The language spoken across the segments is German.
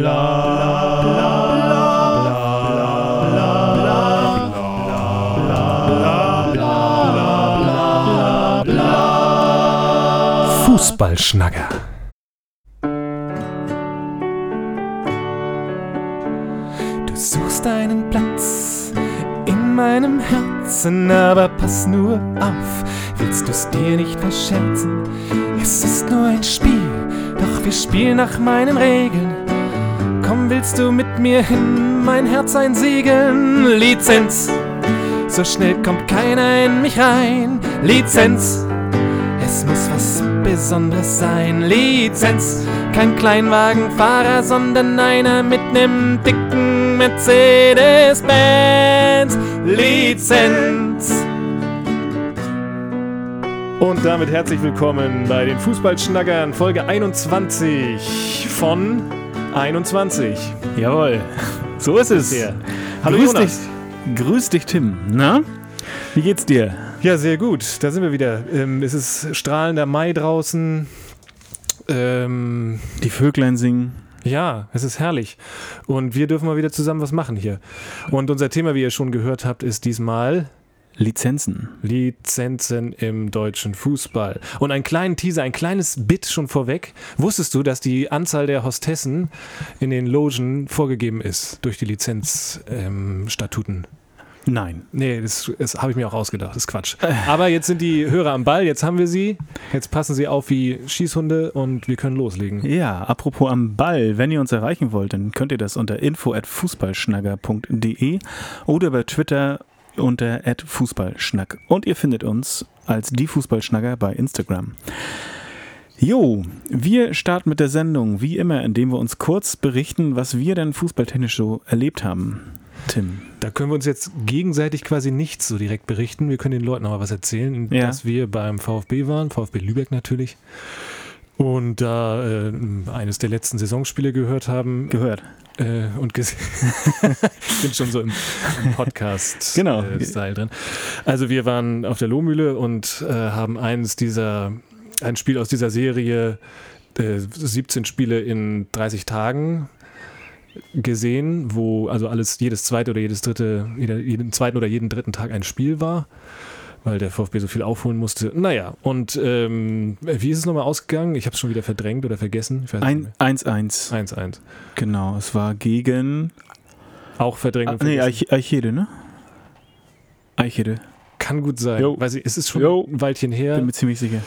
bla bla bla Fußballschnacker Du suchst einen Platz in meinem Herzen, aber pass nur auf, willst du's dir nicht verscherzen? Es ist nur ein Spiel, doch wir spielen nach meinen Regeln. Willst du mit mir hin, mein Herz einsegeln? Lizenz, so schnell kommt keiner in mich rein. Lizenz, es muss was Besonderes sein. Lizenz, kein Kleinwagenfahrer, sondern einer mit nem dicken Mercedes-Benz. Lizenz. Und damit herzlich willkommen bei den Fußballschnackern, Folge 21 von 21. Jawohl, So ist es. Ja. Hallo grüß Jonas. dich, grüß dich, Tim. Na, wie geht's dir? Ja, sehr gut. Da sind wir wieder. Ähm, es ist strahlender Mai draußen. Ähm, Die Vöglein singen. ja, es ist herrlich. Und wir dürfen mal wieder zusammen was machen hier. Und unser Thema, wie ihr schon gehört habt, ist diesmal Lizenzen. Lizenzen im deutschen Fußball. Und einen kleinen Teaser, ein kleines Bit schon vorweg. Wusstest du, dass die Anzahl der Hostessen in den Logen vorgegeben ist durch die Lizenzstatuten? Nein. Nee, das, das habe ich mir auch ausgedacht, das ist Quatsch. Aber jetzt sind die Hörer am Ball, jetzt haben wir sie, jetzt passen sie auf wie Schießhunde und wir können loslegen. Ja, apropos am Ball, wenn ihr uns erreichen wollt, dann könnt ihr das unter info@fußballschnacker.de oder bei Twitter unter @fußballschnack und ihr findet uns als die Fußballschnacker bei Instagram. Jo, wir starten mit der Sendung, wie immer, indem wir uns kurz berichten, was wir denn fußballtechnisch so erlebt haben. Tim. Da können wir uns jetzt gegenseitig quasi nichts so direkt berichten. Wir können den Leuten aber was erzählen, Ja. dass wir beim VfB waren, VfB Lübeck natürlich. Und da äh, eines der letzten Saisonspiele gehört haben Gehört. äh, und gesehen. ich bin schon so im, im Podcast Genau. äh, Style drin. Also wir waren auf der Lohmühle und äh, haben eines dieser, ein Spiel aus dieser Serie, äh, 17 Spiele in 30 Tagen gesehen, wo also alles jedes zweite oder jedes dritte, jeder, jeden zweiten oder jeden dritten Tag ein Spiel war, weil der VfB so viel aufholen musste. Naja, und ähm, wie ist es nochmal ausgegangen? Ich habe es schon wieder verdrängt oder vergessen. Ich weiß nicht Ein- mehr. 1-1. 1-1. Genau, es war gegen Auch verdrängt. Ah, nee, Eichede, ne? Eichede, Kann gut sein. Jo. Weil sie, es ist schon Jo. ein Weilchen her. bin mir ziemlich sicher.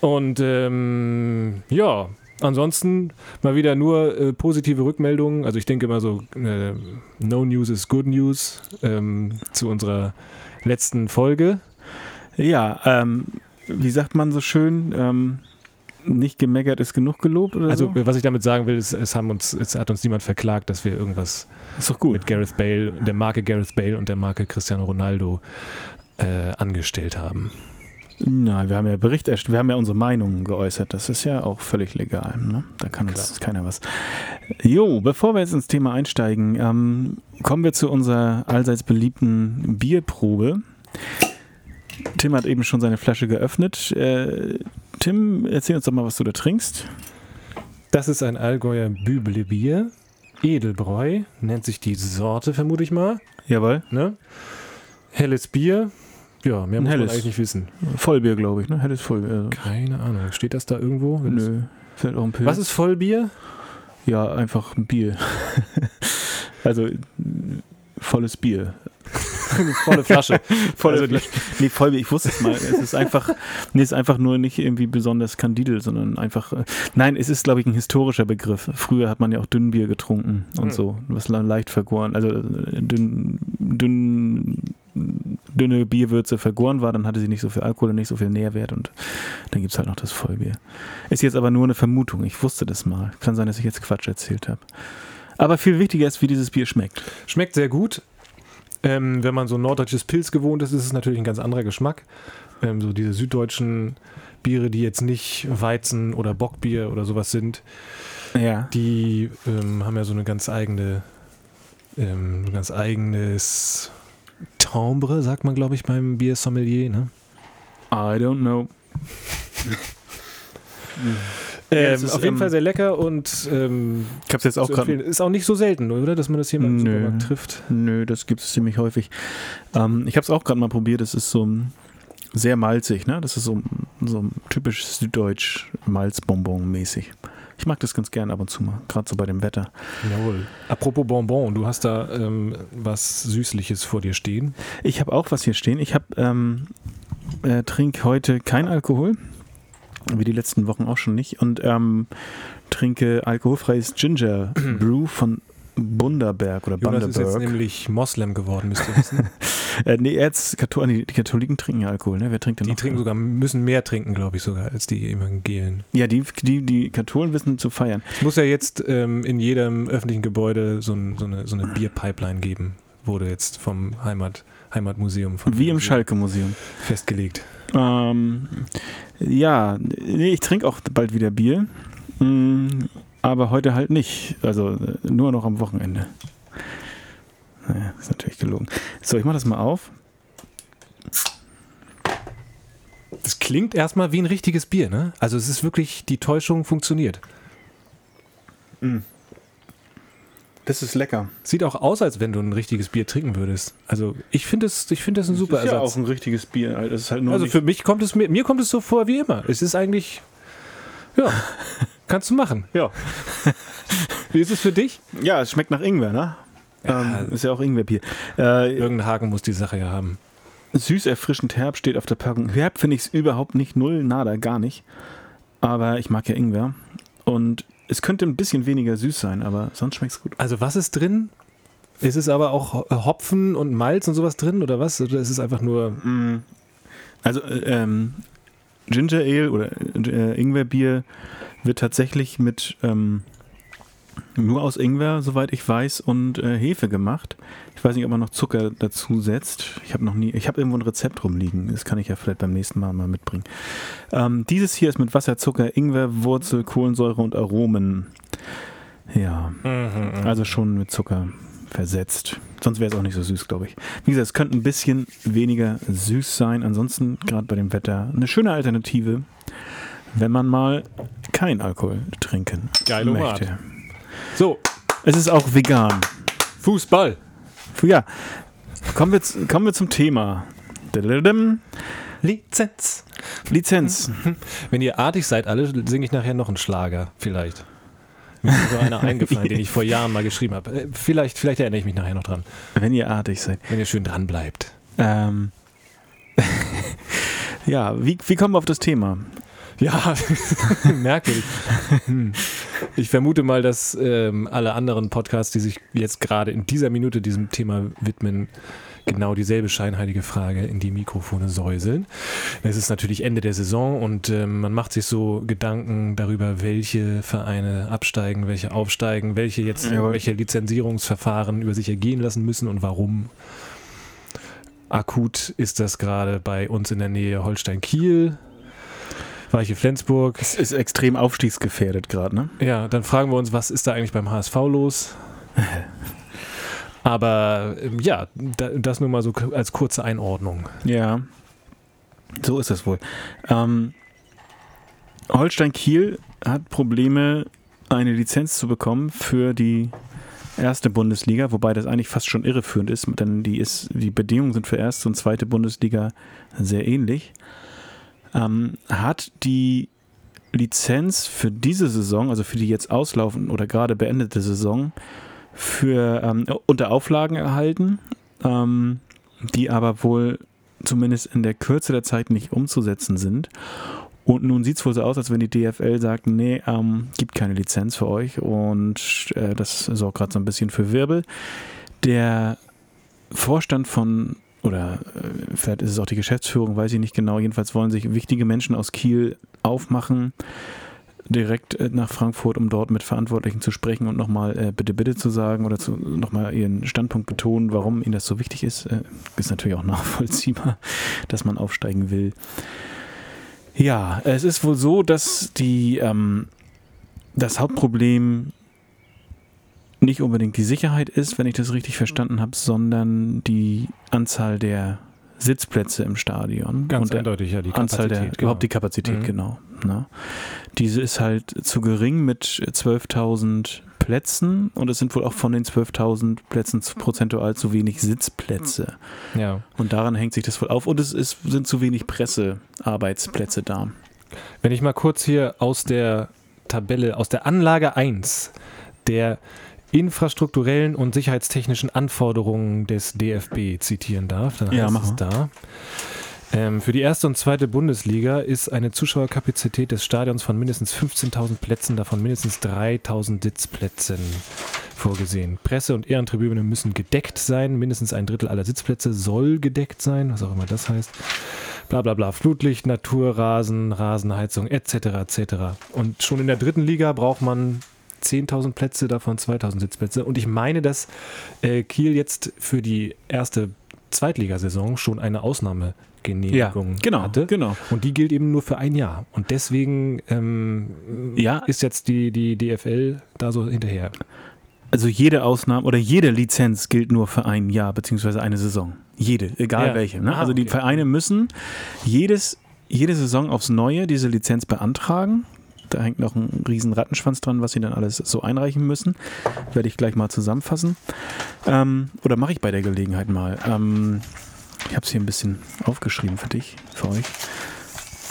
Und ähm, ja, ansonsten mal wieder nur äh, positive Rückmeldungen. Also ich denke immer so, äh, no news is good news ähm, zu unserer letzten Folge. Ja, ähm, wie sagt man so schön, ähm, nicht gemeckert ist genug gelobt oder Also so? was ich damit sagen will, ist, es, haben uns, es hat uns niemand verklagt, dass wir irgendwas mit Gareth Bale, der Marke Gareth Bale und der Marke Cristiano Ronaldo äh, angestellt haben. Nein, wir haben ja Bericht wir haben ja unsere Meinungen geäußert. Das ist ja auch völlig legal. Ne? Da kann uns keiner was. Jo, bevor wir jetzt ins Thema einsteigen, ähm, kommen wir zu unserer allseits beliebten Bierprobe. Tim hat eben schon seine Flasche geöffnet. Äh, Tim, erzähl uns doch mal, was du da trinkst. Das ist ein Allgäuer Bübele-Bier. Edelbräu, nennt sich die Sorte, vermute ich mal. Jawohl. Ne? Helles Bier. Ja, mehr Ein muss man helles. eigentlich nicht wissen. Vollbier, glaube ich, ne? Helles Vollbier. Also. Keine Ahnung. Steht das da irgendwo? Nö. Vielleicht auch ein Pilz. Was ist Vollbier? Ja, einfach ein Bier. also volles Bier. Volle Flasche. Volle Also Flasche. Nee, Vollbier, ich wusste es mal. Es ist einfach, nee, es ist einfach nur nicht irgendwie besonders kandidel, sondern einfach. Äh, nein, es ist, glaube ich, ein historischer Begriff. Früher hat man ja auch Dünnbier getrunken und Hm. so. Was le- leicht vergoren. Also äh, dünn, dünn, dünne Bierwürze vergoren war, dann hatte sie nicht so viel Alkohol und nicht so viel Nährwert und dann gibt es halt noch das Vollbier. Ist jetzt aber nur eine Vermutung. Ich wusste das mal. Kann sein, dass ich jetzt Quatsch erzählt habe. Aber viel wichtiger ist, wie dieses Bier schmeckt. Schmeckt sehr gut. Ähm, wenn man so ein norddeutsches Pilz gewohnt ist, ist es natürlich ein ganz anderer Geschmack. Ähm, so diese süddeutschen Biere, die jetzt nicht Weizen oder Bockbier oder sowas sind, Ja. die ähm, haben ja so eine ganz eigene, ähm, ein ganz eigenes Timbre, sagt man, glaube ich, beim Biersommelier. Ne? I don't know. Ähm, ist, auf jeden ähm, Fall sehr lecker und ähm, ich hab's jetzt auch gerade. Ist auch nicht so selten, oder? Dass man das hier mal im Nö, Supermarkt trifft. Nö, das gibt es ziemlich häufig. Ähm, ich habe es auch gerade mal probiert. Es ist so sehr malzig, ne? Das ist so, so typisch süddeutsch Malzbonbon mäßig. Ich mag das ganz gern ab und zu mal, gerade so bei dem Wetter. Jawohl. Apropos Bonbon, du hast da ähm, was Süßliches vor dir stehen. Ich habe auch was hier stehen. Ich habe ähm, äh, trinke heute kein Alkohol, wie die letzten Wochen auch schon nicht, und ähm, trinke alkoholfreies Ginger Brew von Bunderberg oder Bunderberg. ist jetzt nämlich Moslem geworden, müsst ihr wissen. äh, nee, jetzt Kathol die Katholiken trinken ja Alkohol, ne? Wer trinkt denn Die noch? trinken sogar, müssen mehr trinken, glaube ich sogar, als die Evangelien. Ja, die, die, die Katholen wissen zu feiern. Es muss ja jetzt ähm, in jedem öffentlichen Gebäude so, ein, so eine, so eine Bierpipeline geben, wurde jetzt vom Heimat, Heimatmuseum von Wie im Schalke-Museum. Festgelegt. Ähm, ja, nee, ich trinke auch bald wieder Bier. Mm, aber heute halt nicht. Also äh, nur noch am Wochenende. Naja, ist natürlich gelogen. So, ich mach das mal auf. Das klingt erstmal wie ein richtiges Bier, ne? Also es ist wirklich, die Täuschung funktioniert. Mm. Das ist lecker. Sieht auch aus, als wenn du ein richtiges Bier trinken würdest. Also ich finde es ich find das ein super das ist Ersatz. Ja auch ein richtiges Bier. Halt also für mich kommt es mir, mir kommt es so vor wie immer. Es ist eigentlich, ja, kannst du machen. Ja. Wie ist es für dich? Ja, es schmeckt nach Ingwer, ne? Ja, ähm, ist ja auch Ingwerbier. Äh, Irgendein Haken muss die Sache ja haben. Süß, erfrischend, herb steht auf der Packung. Herb finde ich es überhaupt nicht, null, nada, gar nicht. Aber ich mag ja Ingwer. Und es könnte ein bisschen weniger süß sein, aber sonst schmeckt es gut. Also was ist drin? Ist es aber auch Hopfen und Malz und sowas drin oder was? Oder ist es einfach nur... Mm. Also äh, ähm, Ginger Ale oder äh, Ingwerbier wird tatsächlich mit ähm, nur aus Ingwer, soweit ich weiß, und äh, Hefe gemacht. Ich weiß nicht, ob man noch Zucker dazu setzt. Ich habe noch nie, ich habe irgendwo ein Rezept rumliegen. Das kann ich ja vielleicht beim nächsten Mal mal mitbringen. Ähm, dieses hier ist mit Wasser, Zucker, Ingwer, Wurzel, Kohlensäure und Aromen. Ja, mhm, also schon mit Zucker versetzt. Sonst wäre es auch nicht so süß, glaube ich. Wie gesagt, es könnte ein bisschen weniger süß sein. Ansonsten, gerade bei dem Wetter, eine schöne Alternative, wenn man mal kein Alkohol trinken Geil möchte. So. Es ist auch vegan. Fußball. Ja. Kommen wir, kommen wir zum Thema. Lizenz. Lizenz. Wenn ihr artig seid, alle, singe ich nachher noch einen Schlager. Vielleicht. Mir ist so einer eingefallen, den ich vor Jahren mal geschrieben habe. Äh, vielleicht, vielleicht erinnere ich mich nachher noch dran. Wenn ihr artig seid. Wenn ihr schön dran bleibt. Ähm. ja, wie, wie kommen wir auf das Thema? Ja, merkwürdig. Ich vermute mal, dass ähm, alle anderen Podcasts, die sich jetzt gerade in dieser Minute diesem Thema widmen, genau dieselbe scheinheilige Frage in die Mikrofone säuseln. Es ist natürlich Ende der Saison und ähm, man macht sich so Gedanken darüber, welche Vereine absteigen, welche aufsteigen, welche jetzt ja. welche Lizenzierungsverfahren über sich ergehen lassen müssen und warum. Akut ist das gerade bei uns in der Nähe Holstein-Kiel Weiche Flensburg. Es ist extrem aufstiegsgefährdet gerade, ne? Ja, dann fragen wir uns, was ist da eigentlich beim HSV los? Aber ähm, ja, das nur mal so als kurze Einordnung. Ja, so ist es wohl. Ähm, Holstein Kiel hat Probleme, eine Lizenz zu bekommen für die erste Bundesliga, wobei das eigentlich fast schon irreführend ist, denn die, ist, die Bedingungen sind für erste und zweite Bundesliga sehr ähnlich ähm, hat die Lizenz für diese Saison, also für die jetzt auslaufen oder gerade beendete Saison, für ähm, unter Auflagen erhalten, ähm, die aber wohl zumindest in der Kürze der Zeit nicht umzusetzen sind. Und nun sieht es wohl so aus, als wenn die DFL sagt, nee, ähm, gibt keine Lizenz für euch und äh, das sorgt gerade so ein bisschen für Wirbel. Der Vorstand von oder äh, vielleicht ist es auch die Geschäftsführung, weiß ich nicht genau. Jedenfalls wollen sich wichtige Menschen aus Kiel aufmachen, direkt äh, nach Frankfurt, um dort mit Verantwortlichen zu sprechen und nochmal äh, bitte, bitte zu sagen oder zu, nochmal ihren Standpunkt betonen, warum ihnen das so wichtig ist. Äh, ist natürlich auch nachvollziehbar, dass man aufsteigen will. Ja, es ist wohl so, dass die, ähm, das Hauptproblem nicht unbedingt die Sicherheit ist, wenn ich das richtig verstanden habe, sondern die Anzahl der Sitzplätze im Stadion. Ganz und eindeutig, ja, die Anzahl der, genau. überhaupt die Kapazität, mhm. genau. Ne? Diese ist halt zu gering mit 12.000 Plätzen und es sind wohl auch von den 12.000 Plätzen prozentual zu wenig Sitzplätze. Ja. Und daran hängt sich das wohl auf und es ist, sind zu wenig Pressearbeitsplätze da. Wenn ich mal kurz hier aus der Tabelle, aus der Anlage 1 der infrastrukturellen und sicherheitstechnischen Anforderungen des DFB zitieren darf, dann ja, heißt es da. Ähm, für die erste und zweite Bundesliga ist eine Zuschauerkapazität des Stadions von mindestens 15.000 Plätzen, davon mindestens 3.000 Sitzplätzen vorgesehen. Presse- und Ehrentribüne müssen gedeckt sein, mindestens ein Drittel aller Sitzplätze soll gedeckt sein, was auch immer das heißt. Bla bla bla, Flutlicht, Naturrasen, Rasenheizung etc. etc. Und schon in der dritten Liga braucht man 10.000 Plätze, davon 2.000 Sitzplätze. Und ich meine, dass äh, Kiel jetzt für die erste Zweitligasaison schon eine Ausnahmegenehmigung ja, genau, hatte. Genau. Und die gilt eben nur für ein Jahr. Und deswegen ähm, ja. ist jetzt die, die DFL da so hinterher. Also jede Ausnahme oder jede Lizenz gilt nur für ein Jahr beziehungsweise eine Saison. Jede, egal ja. welche. Ne? Ah, also die okay. Vereine müssen jedes, jede Saison aufs Neue diese Lizenz beantragen. Da hängt noch ein riesen Rattenschwanz dran, was sie dann alles so einreichen müssen. Werde ich gleich mal zusammenfassen. Ähm, oder mache ich bei der Gelegenheit mal. Ähm, ich habe es hier ein bisschen aufgeschrieben für dich, für euch.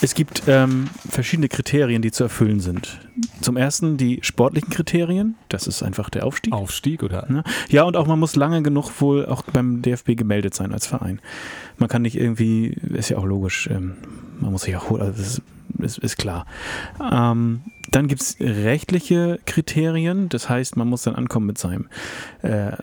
Es gibt ähm, verschiedene Kriterien, die zu erfüllen sind. Zum ersten die sportlichen Kriterien, das ist einfach der Aufstieg. Aufstieg, oder? Ne? Ja, und auch man muss lange genug wohl auch beim DFB gemeldet sein als Verein. Man kann nicht irgendwie, ist ja auch logisch, ähm, man muss sich auch holen, also das ist, ist, klar. Ähm, dann gibt es rechtliche Kriterien, das heißt, man muss dann ankommen mit seinem äh,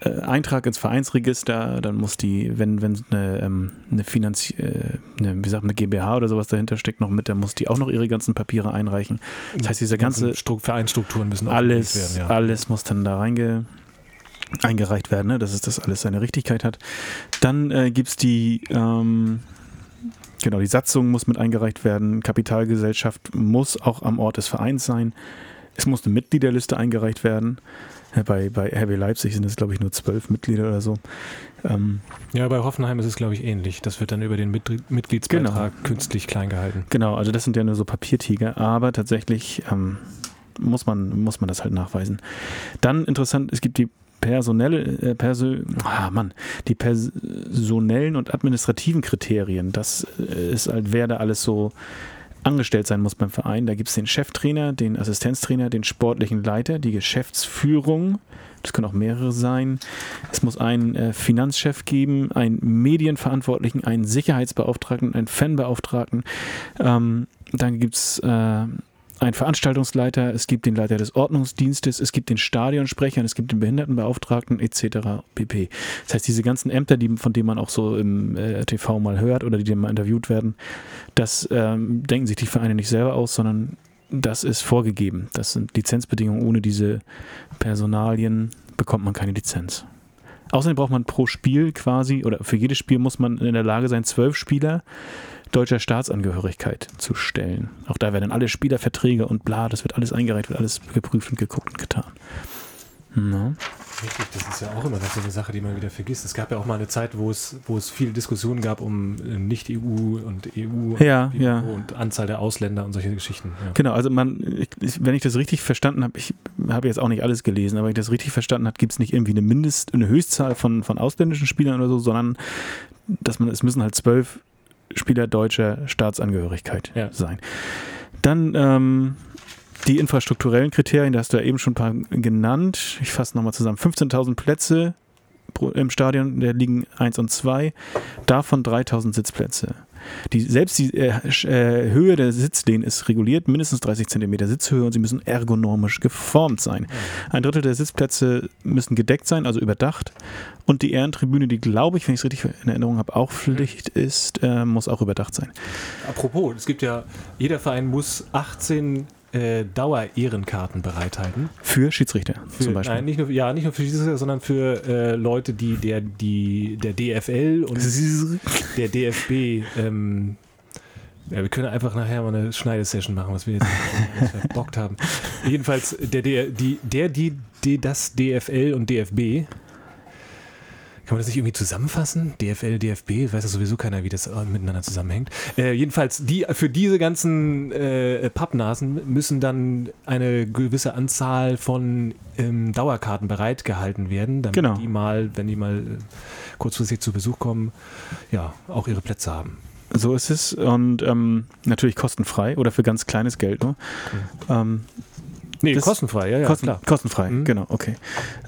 äh, Eintrag ins Vereinsregister, dann muss die, wenn, wenn eine, ähm, eine Finanz, äh, eine, wie sagt eine GmbH oder sowas dahinter steckt noch mit, dann muss die auch noch ihre ganzen Papiere einreichen. Das heißt, diese ganze Vereinsstrukturen müssen alles, werden, ja. alles muss dann da reinge, eingereicht werden, ne? dass es das alles seine Richtigkeit hat. Dann äh, gibt es die ähm, Genau, die Satzung muss mit eingereicht werden. Kapitalgesellschaft muss auch am Ort des Vereins sein. Es muss eine Mitgliederliste eingereicht werden. Bei, bei RB Leipzig sind es, glaube ich, nur zwölf Mitglieder oder so. Ähm, ja, bei Hoffenheim ist es, glaube ich, ähnlich. Das wird dann über den Mit Mitgliedsbeitrag genau. künstlich klein gehalten. Genau, also das sind ja nur so Papiertiger, aber tatsächlich ähm, muss, man, muss man das halt nachweisen. Dann interessant, es gibt die personelle, äh, perso ah, Mann, die personellen und administrativen Kriterien. Das äh, ist halt, wer da alles so angestellt sein muss beim Verein. Da gibt es den Cheftrainer, den Assistenztrainer, den sportlichen Leiter, die Geschäftsführung. Das können auch mehrere sein. Es muss einen äh, Finanzchef geben, einen Medienverantwortlichen, einen Sicherheitsbeauftragten, einen Fanbeauftragten. Ähm, dann gibt es äh, einen Veranstaltungsleiter, es gibt den Leiter des Ordnungsdienstes, es gibt den Stadionsprecher, es gibt den Behindertenbeauftragten etc. pp. Das heißt, diese ganzen Ämter, die, von denen man auch so im äh, TV mal hört oder die mal interviewt werden, das ähm, denken sich die Vereine nicht selber aus, sondern das ist vorgegeben. Das sind Lizenzbedingungen. Ohne diese Personalien bekommt man keine Lizenz. Außerdem braucht man pro Spiel quasi, oder für jedes Spiel muss man in der Lage sein, zwölf Spieler deutscher Staatsangehörigkeit zu stellen. Auch da werden alle Spielerverträge und bla, das wird alles eingereicht, wird alles geprüft und geguckt und getan. No. Richtig, das ist ja auch immer noch so eine Sache, die man wieder vergisst. Es gab ja auch mal eine Zeit, wo es, wo es viele Diskussionen gab um äh, Nicht-EU und EU ja, und, ja. und Anzahl der Ausländer und solche Geschichten. Ja. Genau, also man, ich, wenn ich das richtig verstanden habe, ich habe jetzt auch nicht alles gelesen, aber wenn ich das richtig verstanden habe, gibt es nicht irgendwie eine Mindest-, eine Höchstzahl von, von ausländischen Spielern oder so, sondern dass man, es müssen halt zwölf Spieler deutscher Staatsangehörigkeit ja. sein. Dann ähm, die infrastrukturellen Kriterien, da hast du ja eben schon ein paar genannt. Ich fasse nochmal zusammen. 15.000 Plätze im Stadion, der liegen 1 und 2, davon 3.000 Sitzplätze. Die, selbst die äh, äh, Höhe der Sitzlehnen ist reguliert, mindestens 30 cm Sitzhöhe und sie müssen ergonomisch geformt sein. Ein Drittel der Sitzplätze müssen gedeckt sein, also überdacht. Und die Ehrentribüne, die glaube ich, wenn ich es richtig in Erinnerung habe, auch Pflicht ist, äh, muss auch überdacht sein. Apropos, es gibt ja, jeder Verein muss 18 äh, Dauer-Ehrenkarten bereithalten. Für Schiedsrichter für, zum Beispiel? Nein, nicht nur, ja, nicht nur für Schiedsrichter, sondern für äh, Leute, die der, die der DFL und der DFB ähm, ja, wir können einfach nachher mal eine Schneidesession machen, was wir jetzt was wir Bock haben. Jedenfalls, der, der, die, der, die, die, das DFL und DFB Kann man das nicht irgendwie zusammenfassen? DFL, DFB, weiß ja sowieso keiner, wie das äh, miteinander zusammenhängt. Äh, jedenfalls, die, für diese ganzen äh, Pappnasen müssen dann eine gewisse Anzahl von ähm, Dauerkarten bereitgehalten werden, damit Genau. die mal, wenn die mal äh, kurzfristig zu Besuch kommen, ja, auch ihre Plätze haben. So ist es und ähm, natürlich kostenfrei oder für ganz kleines Geld nur. Ähm, Nee, kostenfrei, ja, ja, Kosten, klar. Kostenfrei, Mhm. genau, okay.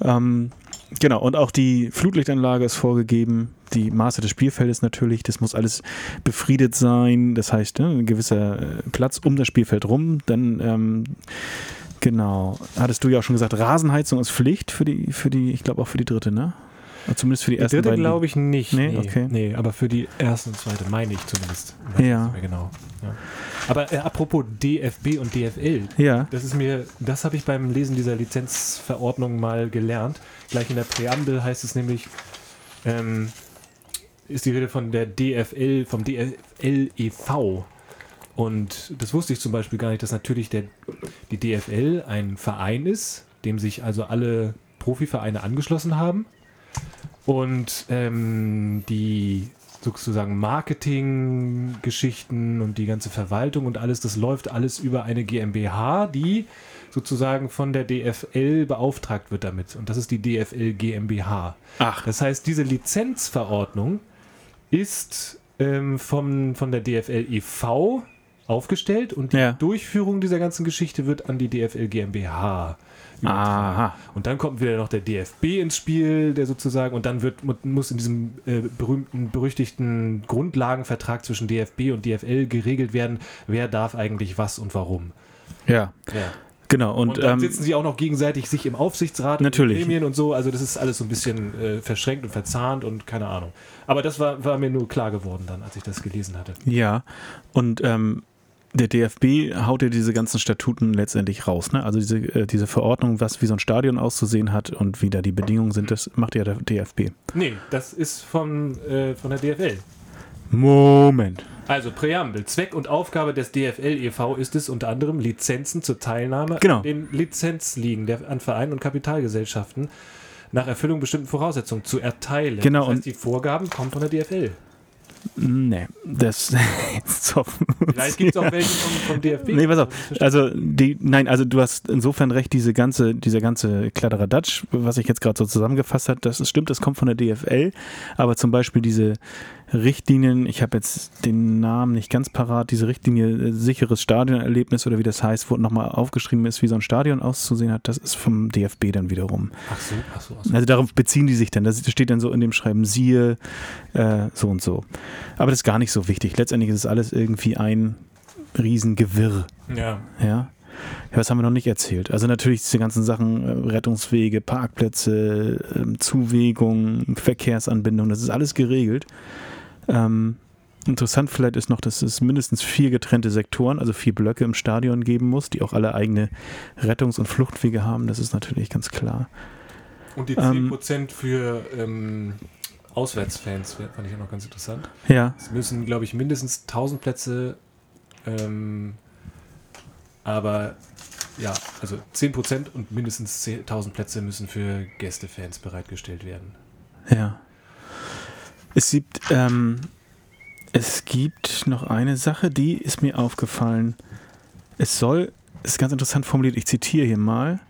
Ähm, genau, und auch die Flutlichtanlage ist vorgegeben, die Maße des Spielfeldes natürlich, das muss alles befriedet sein, das heißt, ne, ein gewisser äh, Platz um das Spielfeld rum, dann ähm, genau, hattest du ja auch schon gesagt, Rasenheizung ist Pflicht für die, für die, ich glaube auch für die dritte, ne? Oder Zumindest für die Die ersten dritte glaube ich nicht. Nee, okay. nee, aber für die erste und zweite meine ich zumindest. Weiß Ja. genau. Ja. Aber äh, apropos DFB und DFL, Ja, das ist mir, das habe ich beim Lesen dieser Lizenzverordnung mal gelernt. Gleich in der Präambel heißt es nämlich, ähm, ist die Rede von der DFL, vom DFL e.V. Und das wusste ich zum Beispiel gar nicht, dass natürlich der, die DFL ein Verein ist, dem sich also alle Profivereine angeschlossen haben. Und ähm, die sozusagen Marketinggeschichten und die ganze Verwaltung und alles, das läuft alles über eine GmbH, die sozusagen von der DFL beauftragt wird damit. Und das ist die DFL GmbH. ach, Das heißt, diese Lizenzverordnung ist ähm, vom, von der DFL e.V. aufgestellt und die Ja. Durchführung dieser ganzen Geschichte wird an die DFL GmbH übertragen. Aha, Und dann kommt wieder noch der DFB ins Spiel, der sozusagen, und dann wird, mu- muss in diesem äh, berühmten, berüchtigten Grundlagenvertrag zwischen DFB und DFL geregelt werden, wer darf eigentlich was und warum. ja, Ja. genau. Und, Und, dann ähm, sitzen sie auch noch gegenseitig sich im Aufsichtsrat, Natürlich. in den Gremien und so. Also das ist alles so ein bisschen äh, verschränkt und verzahnt und keine Ahnung. Aber das war, war mir nur klar geworden dann, als ich das gelesen hatte. Ja, und ähm, der DFB haut ja diese ganzen Statuten letztendlich raus. Ne? Also diese, äh, diese Verordnung, was wie so ein Stadion auszusehen hat und wie da die Bedingungen sind, das macht ja der DFB. Nee, das ist von, äh, von der DFL. Moment. Also Präambel. Zweck und Aufgabe des DFL e.V. ist es unter anderem, Lizenzen zur Teilnahme Genau. an den Lizenzligen der, an Vereinen und Kapitalgesellschaften nach Erfüllung bestimmten Voraussetzungen zu erteilen. Genau, Das heißt, und- die Vorgaben kommen von der DFL. Nee, das. so. Vielleicht gibt es auch welche vom, vom DFB. Nee, pass auf. Also, die, nein, also du hast insofern recht, diese ganze, dieser ganze Kladderadatsch, was ich jetzt gerade so zusammengefasst habe, das ist, stimmt, das kommt von der DFL, aber zum Beispiel diese Richtlinien, ich habe jetzt den Namen nicht ganz parat, diese Richtlinie äh, sicheres Stadionerlebnis oder wie das heißt, wo nochmal aufgeschrieben ist, wie so ein Stadion auszusehen hat, das ist vom DFB dann wiederum. Ach so, ach so, ach so. Also darauf beziehen die sich dann. Das steht dann so in dem Schreiben, siehe, äh, so und so. Aber das ist gar nicht so wichtig. Letztendlich ist es alles irgendwie ein Riesengewirr. Ja. Ja. ja. Was haben wir noch nicht erzählt? Also natürlich diese ganzen Sachen, äh, Rettungswege, Parkplätze, ähm, Zuwegung, Verkehrsanbindung, das ist alles geregelt. Ähm, interessant vielleicht ist noch, dass es mindestens vier getrennte Sektoren, also vier Blöcke im Stadion geben muss, die auch alle eigene Rettungs- und Fluchtwege haben. Das ist natürlich ganz klar. Und die Ähm, 10% für ähm, Auswärtsfans wär- fand ich auch noch ganz interessant. Ja, Es müssen, glaube ich, mindestens 1000 Plätze, ähm, aber ja, also 10% und mindestens 10 1000 Plätze müssen für Gästefans bereitgestellt werden. Ja. Es gibt, ähm, es gibt noch eine Sache, die ist mir aufgefallen. Es soll, ist ganz interessant formuliert, ich zitiere hier mal,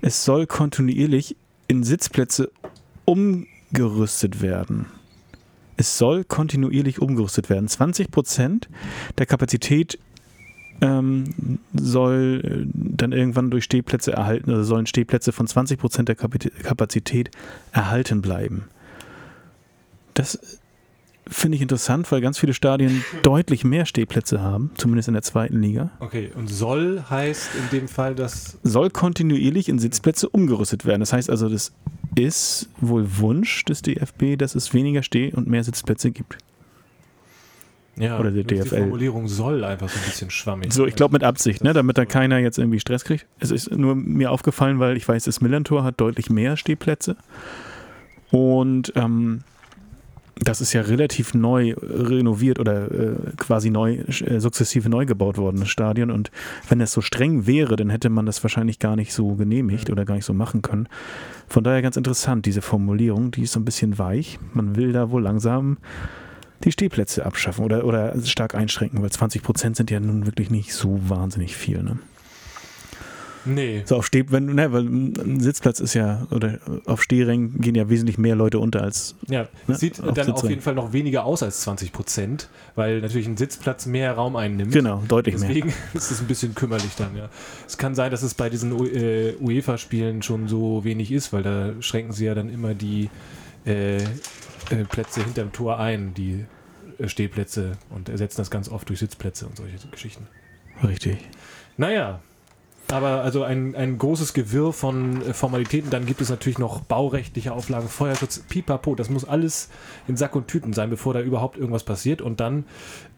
es soll kontinuierlich in Sitzplätze umgerüstet werden. Es soll kontinuierlich umgerüstet werden. 20 Prozent der Kapazität ähm, soll äh, dann irgendwann durch Stehplätze erhalten, also sollen Stehplätze von 20 Prozent der Kapit- Kapazität erhalten bleiben. Das finde ich interessant, weil ganz viele Stadien deutlich mehr Stehplätze haben, zumindest in der zweiten Liga. Okay, und soll heißt in dem Fall, dass Soll kontinuierlich in Sitzplätze umgerüstet werden. Das heißt also, das ist wohl Wunsch des DFB, dass es weniger Steh- und mehr Sitzplätze gibt. ja, Oder der DFL. Die Formulierung soll einfach so ein bisschen schwammig. So, ich glaube mit Absicht, ne, damit da keiner jetzt irgendwie Stress kriegt. Es ist nur mir aufgefallen, weil ich weiß, das Millantor hat deutlich mehr Stehplätze. Und ähm, das ist ja relativ neu renoviert oder äh, quasi neu, äh, sukzessive neu gebaut worden, das Stadion. Und wenn das so streng wäre, dann hätte man das wahrscheinlich gar nicht so genehmigt oder gar nicht so machen können. Von daher ganz interessant, diese Formulierung, die ist so ein bisschen weich. Man will da wohl langsam die Stehplätze abschaffen oder, oder stark einschränken, weil 20 Prozent sind ja nun wirklich nicht so wahnsinnig viel. Ne? Nee. So auf Steh, wenn, ne, weil ein Sitzplatz ist ja, oder auf Stehrängen gehen ja wesentlich mehr Leute unter als. Ja, ne, sieht dann Sitzrängen. auf jeden Fall noch weniger aus als 20 Prozent, weil natürlich ein Sitzplatz mehr Raum einnimmt. Genau, deutlich Deswegen mehr. Deswegen ist es ein bisschen kümmerlich dann, ja. Es kann sein, dass es bei diesen äh, UEFA-Spielen schon so wenig ist, weil da schränken sie ja dann immer die äh, äh, Plätze hinterm Tor ein, die äh, Stehplätze und ersetzen das ganz oft durch Sitzplätze und solche Geschichten. Richtig. Naja, aber also ein, ein großes Gewirr von äh, Formalitäten. Dann gibt es natürlich noch baurechtliche Auflagen, Feuerschutz, pipapo. Das muss alles in Sack und Tüten sein, bevor da überhaupt irgendwas passiert. Und dann,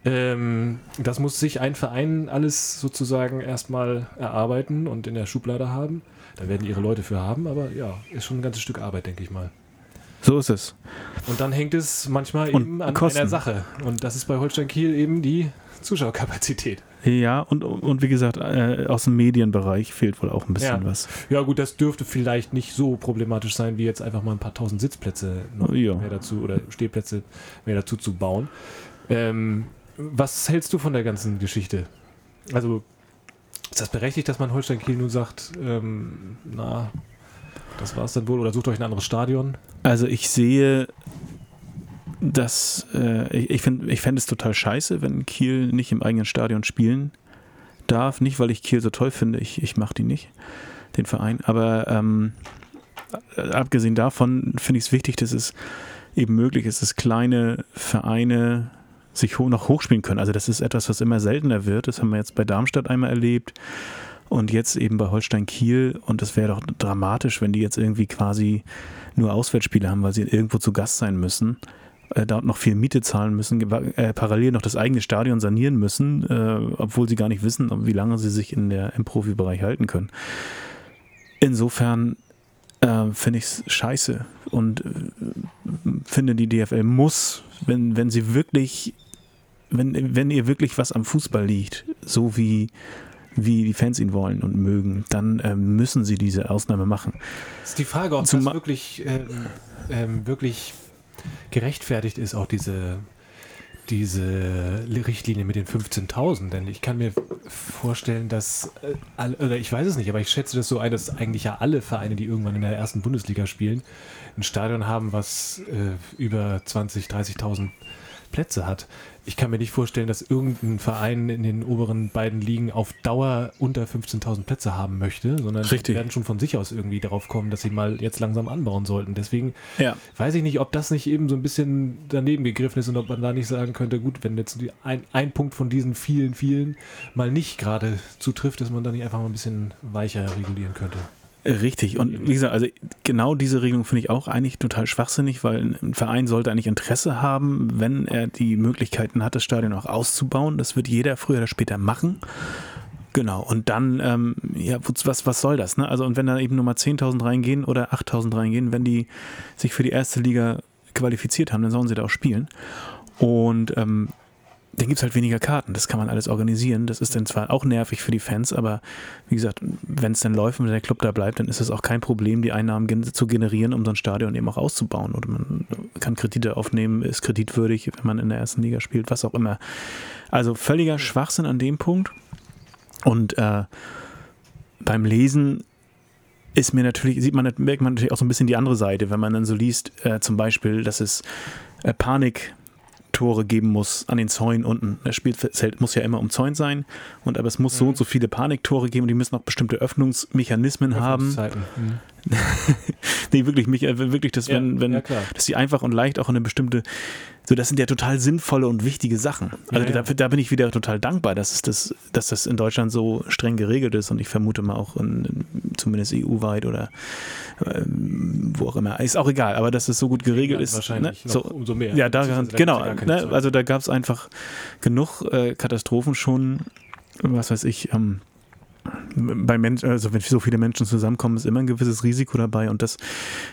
ähm, das muss sich ein Verein alles sozusagen erstmal erarbeiten und in der Schublade haben. Da werden ihre Leute für haben, aber ja, ist schon ein ganzes Stück Arbeit, denke ich mal. So ist es. Und dann hängt es manchmal und eben an Kosten. einer Sache. Und das ist bei Holstein Kiel eben die Zuschauerkapazität. Ja, und, und wie gesagt, äh, aus dem Medienbereich fehlt wohl auch ein bisschen ja. was. Ja, gut, das dürfte vielleicht nicht so problematisch sein, wie jetzt einfach mal ein paar tausend Sitzplätze noch ja. mehr dazu oder Stehplätze mehr dazu zu bauen. Ähm, was hältst du von der ganzen Geschichte? Also, ist das berechtigt, dass man Holstein Kiel nun sagt, ähm, na, das war es dann wohl, oder sucht euch ein anderes Stadion? Also, ich sehe das, äh, ich, ich, find, ich fände es total scheiße, wenn Kiel nicht im eigenen Stadion spielen darf. Nicht, weil ich Kiel so toll finde, ich, ich mache die nicht, den Verein. Aber ähm, abgesehen davon finde ich es wichtig, dass es eben möglich ist, dass kleine Vereine sich noch hochspielen können. Also das ist etwas, was immer seltener wird. Das haben wir jetzt bei Darmstadt einmal erlebt und jetzt eben bei Holstein Kiel. Und das wäre doch dramatisch, wenn die jetzt irgendwie quasi nur Auswärtsspiele haben, weil sie irgendwo zu Gast sein müssen äh, dort noch viel Miete zahlen müssen, äh, parallel noch das eigene Stadion sanieren müssen, äh, obwohl sie gar nicht wissen, wie lange sie sich in der, im Profibereich halten können. Insofern äh, finde ich es scheiße und äh, finde, die DFL muss, wenn, wenn sie wirklich, wenn, wenn ihr wirklich was am Fußball liegt, so wie wie die Fans ihn wollen und mögen, dann äh, müssen sie diese Ausnahme machen. Das ist die Frage, ob Zum das wirklich, ähm, ähm, wirklich gerechtfertigt ist, auch diese, diese Richtlinie mit den 15.000. Denn ich kann mir vorstellen, dass, äh, oder ich weiß es nicht, aber ich schätze das so ein, dass eigentlich ja alle Vereine, die irgendwann in der ersten Bundesliga spielen, ein Stadion haben, was äh, über 20.000, 30.000 Plätze hat ich kann mir nicht vorstellen, dass irgendein Verein in den oberen beiden Ligen auf Dauer unter 15.000 Plätze haben möchte, sondern Richtig. werden schon von sich aus irgendwie darauf kommen, dass sie mal jetzt langsam anbauen sollten. Deswegen ja. weiß ich nicht, ob das nicht eben so ein bisschen daneben gegriffen ist und ob man da nicht sagen könnte, gut, wenn jetzt ein, ein Punkt von diesen vielen, vielen mal nicht gerade zutrifft, dass man da nicht einfach mal ein bisschen weicher regulieren könnte. Richtig. Und wie gesagt, also genau diese Regelung finde ich auch eigentlich total schwachsinnig, weil ein Verein sollte eigentlich Interesse haben, wenn er die Möglichkeiten hat, das Stadion auch auszubauen. Das wird jeder früher oder später machen. Genau, und dann, ähm, ja, was, was soll das? Ne? Also, und wenn da eben nur mal 10.000 reingehen oder 8.000 reingehen, wenn die sich für die erste Liga qualifiziert haben, dann sollen sie da auch spielen. Und ähm, dann gibt es halt weniger Karten. Das kann man alles organisieren. Das ist dann zwar auch nervig für die Fans, aber wie gesagt, wenn es dann läuft und der Club da bleibt, dann ist es auch kein Problem, die Einnahmen zu generieren, um so ein Stadion eben auch auszubauen. Oder man kann Kredite aufnehmen, ist kreditwürdig, wenn man in der ersten Liga spielt, was auch immer. Also völliger Schwachsinn an dem Punkt. Und äh, beim Lesen ist mir natürlich, sieht man, merkt man natürlich auch so ein bisschen die andere Seite, wenn man dann so liest, äh, zum Beispiel, dass es äh, Panik Tore geben muss an den Zäunen unten. Das Spielfeld muss ja immer umzäunt sein, und aber es muss mhm. so und so viele Paniktore geben und die müssen auch bestimmte Öffnungsmechanismen haben. Mhm. nee, wirklich, mich, wirklich, dass, ja, wenn, wenn, ja, dass sie einfach und leicht auch eine bestimmte, so, das sind ja total sinnvolle und wichtige Sachen. Also ja, da, da, bin ich wieder total dankbar, dass, das, dass das in Deutschland so streng geregelt ist und ich vermute mal auch in, zumindest EU-weit oder äh, wo auch immer. Ist auch egal, aber dass es so gut geregelt ist. Wahrscheinlich ne? so, umso mehr. Ja, da, genau. Ne? Also da gab es einfach genug äh, Katastrophen schon, was weiß ich, ähm, bei Menschen, also wenn so viele Menschen zusammenkommen, ist immer ein gewisses Risiko dabei und das,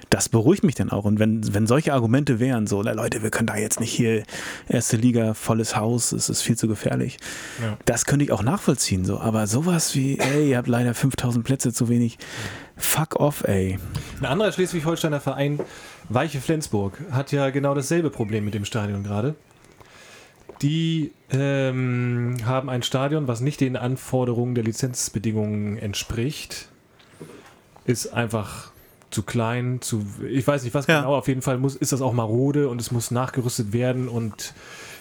das beruhigt mich dann auch. Und wenn, wenn solche Argumente wären, so, Leute, wir können da jetzt nicht hier erste Liga, volles Haus, es ist viel zu gefährlich, ja. das könnte ich auch nachvollziehen, so. Aber sowas wie, ey, ihr habt leider 5000 Plätze zu wenig, fuck off, ey. Ein anderer Schleswig-Holsteiner Verein, Weiche Flensburg, hat ja genau dasselbe Problem mit dem Stadion gerade. Die ähm, haben ein Stadion, was nicht den Anforderungen der Lizenzbedingungen entspricht. Ist einfach zu klein, zu. Ich weiß nicht, was ja. genau. Auf jeden Fall muss, ist das auch marode und es muss nachgerüstet werden. Und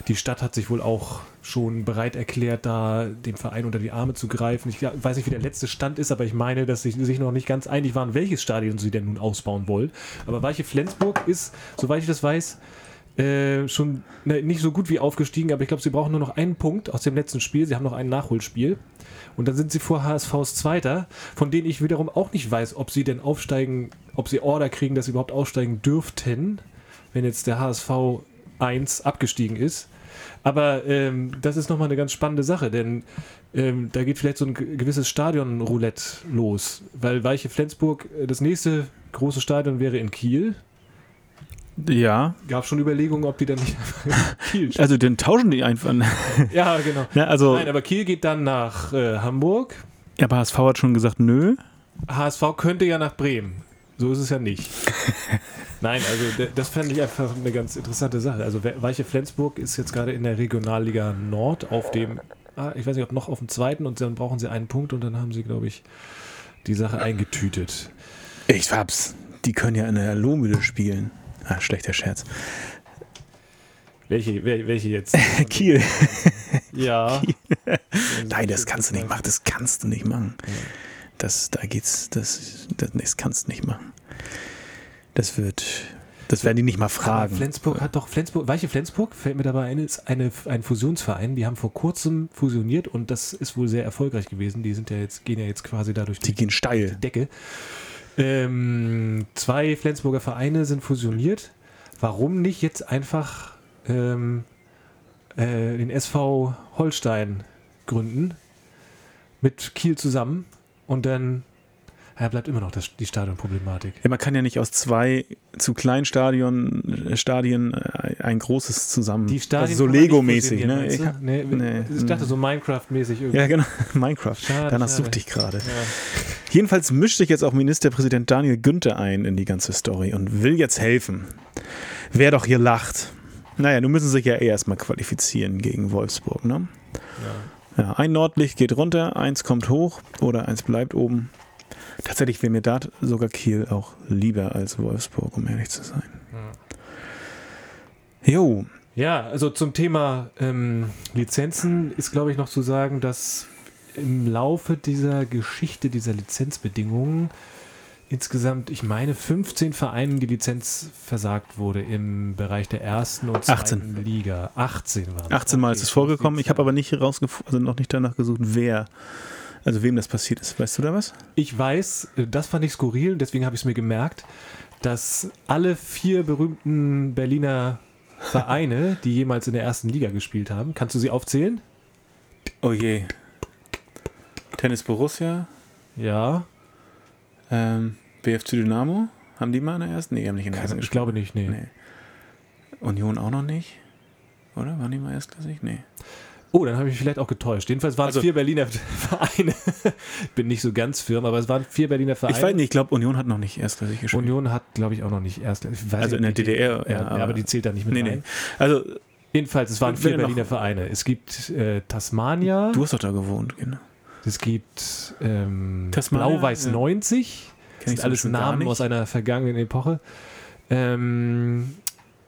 die Stadt hat sich wohl auch schon bereit erklärt, da dem Verein unter die Arme zu greifen. Ich weiß nicht, wie der letzte Stand ist, aber ich meine, dass sie sich noch nicht ganz einig waren, welches Stadion sie denn nun ausbauen wollen. Aber Weiche Flensburg ist, soweit ich das weiß, äh, schon ne, nicht so gut wie aufgestiegen, aber ich glaube, sie brauchen nur noch einen Punkt aus dem letzten Spiel. Sie haben noch ein Nachholspiel. Und dann sind sie vor HSVs Zweiter, von denen ich wiederum auch nicht weiß, ob sie denn aufsteigen, ob sie Order kriegen, dass sie überhaupt aufsteigen dürften, wenn jetzt der HSV 1 abgestiegen ist. Aber ähm, das ist nochmal eine ganz spannende Sache, denn ähm, da geht vielleicht so ein gewisses Stadion-Roulette los, weil Weiche Flensburg, äh, das nächste große Stadion wäre in Kiel. Ja. Gab schon Überlegungen, ob die dann nicht Kiel Also den tauschen die einfach. ja, genau. Ja, also Nein, aber Kiel geht dann nach äh, Hamburg. Ja, aber HSV hat schon gesagt, nö. HSV könnte ja nach Bremen. So ist es ja nicht. Nein, also das fände ich einfach eine ganz interessante Sache. Also Weiche Flensburg ist jetzt gerade in der Regionalliga Nord auf dem, ah, ich weiß nicht, ob noch auf dem zweiten und dann brauchen sie einen Punkt und dann haben sie, glaube ich, die Sache eingetütet. Ich hab's. Die können ja in der Lohmühle spielen. Ah, schlechter Scherz. Welche, welche jetzt? Kiel. ja. Kiel. Nein, das kannst du nicht machen. Das kannst du nicht machen. Das, da geht's, das, das, das kannst du nicht machen. Das wird, das werden die nicht mal fragen. Aber Flensburg hat doch, Flensburg, Weiche Flensburg fällt mir dabei ein, ist eine, ein Fusionsverein. Die haben vor kurzem fusioniert und das ist wohl sehr erfolgreich gewesen. Die sind ja jetzt, gehen ja jetzt quasi dadurch die, die gehen steil. die Decke. Ähm, zwei Flensburger Vereine sind fusioniert. Warum nicht jetzt einfach ähm, äh, den SV Holstein gründen mit Kiel zusammen und dann ja, bleibt immer noch das, die Stadionproblematik. Ja, man kann ja nicht aus zwei zu kleinen Stadion, äh, Stadien äh, ein großes zusammen. Die Stadien also so Lego-mäßig, ne? Ich, nee, nee, ich dachte so Minecraft-mäßig irgendwie. Ja, genau, Minecraft. Schade, Danach schade. suchte ich gerade. Ja. Jedenfalls mischt sich jetzt auch Ministerpräsident Daniel Günther ein in die ganze Story und will jetzt helfen. Wer doch hier lacht. Naja, nun müssen sich ja eh erstmal qualifizieren gegen Wolfsburg, ne? Ja. ja. Ein Nordlicht geht runter, eins kommt hoch oder eins bleibt oben. Tatsächlich wäre mir da sogar Kiel auch lieber als Wolfsburg, um ehrlich zu sein. Jo. Ja, also zum Thema ähm, Lizenzen ist, glaube ich, noch zu sagen, dass im Laufe dieser Geschichte, dieser Lizenzbedingungen, insgesamt, ich meine, 15 Vereinen die Lizenz versagt wurde im Bereich der ersten und zweiten 18. Liga. 18 waren 18 Mal ist es vorgekommen. Ich habe aber nicht herausgefunden, also noch nicht danach gesucht, wer also wem das passiert ist. Weißt du da was? Ich weiß, äh, das fand ich skurril, deswegen habe ich es mir gemerkt, dass alle vier berühmten Berliner Vereine, die jemals in der ersten Liga gespielt haben, kannst du sie aufzählen? Oh je. Tennis Borussia. Ja. Ähm, BFC Dynamo. Haben die mal in der ersten? Nee, haben nicht in der ersten Ich glaube nicht, nee. nee. Union auch noch nicht? Oder? Waren die mal erstklassig? Nee. Oh, dann habe ich mich vielleicht auch getäuscht. Jedenfalls waren es also, vier Berliner Vereine. ich bin nicht so ganz firm, aber es waren vier Berliner Vereine. Ich weiß nicht, ich glaube, Union hat noch nicht erstklassig gespielt. Union hat, glaube ich, auch noch nicht erstklassig. Also in der DDR, ja, aber, aber, die zählt da nicht mit nee, rein. Nee. Also Jedenfalls, es waren vier Berliner Vereine. Es gibt äh, Tasmania. Du hast doch da gewohnt, genau. Es gibt ähm, Blau-Weiß ja. 90. Das sind alles Namen aus einer vergangenen Epoche. Ähm,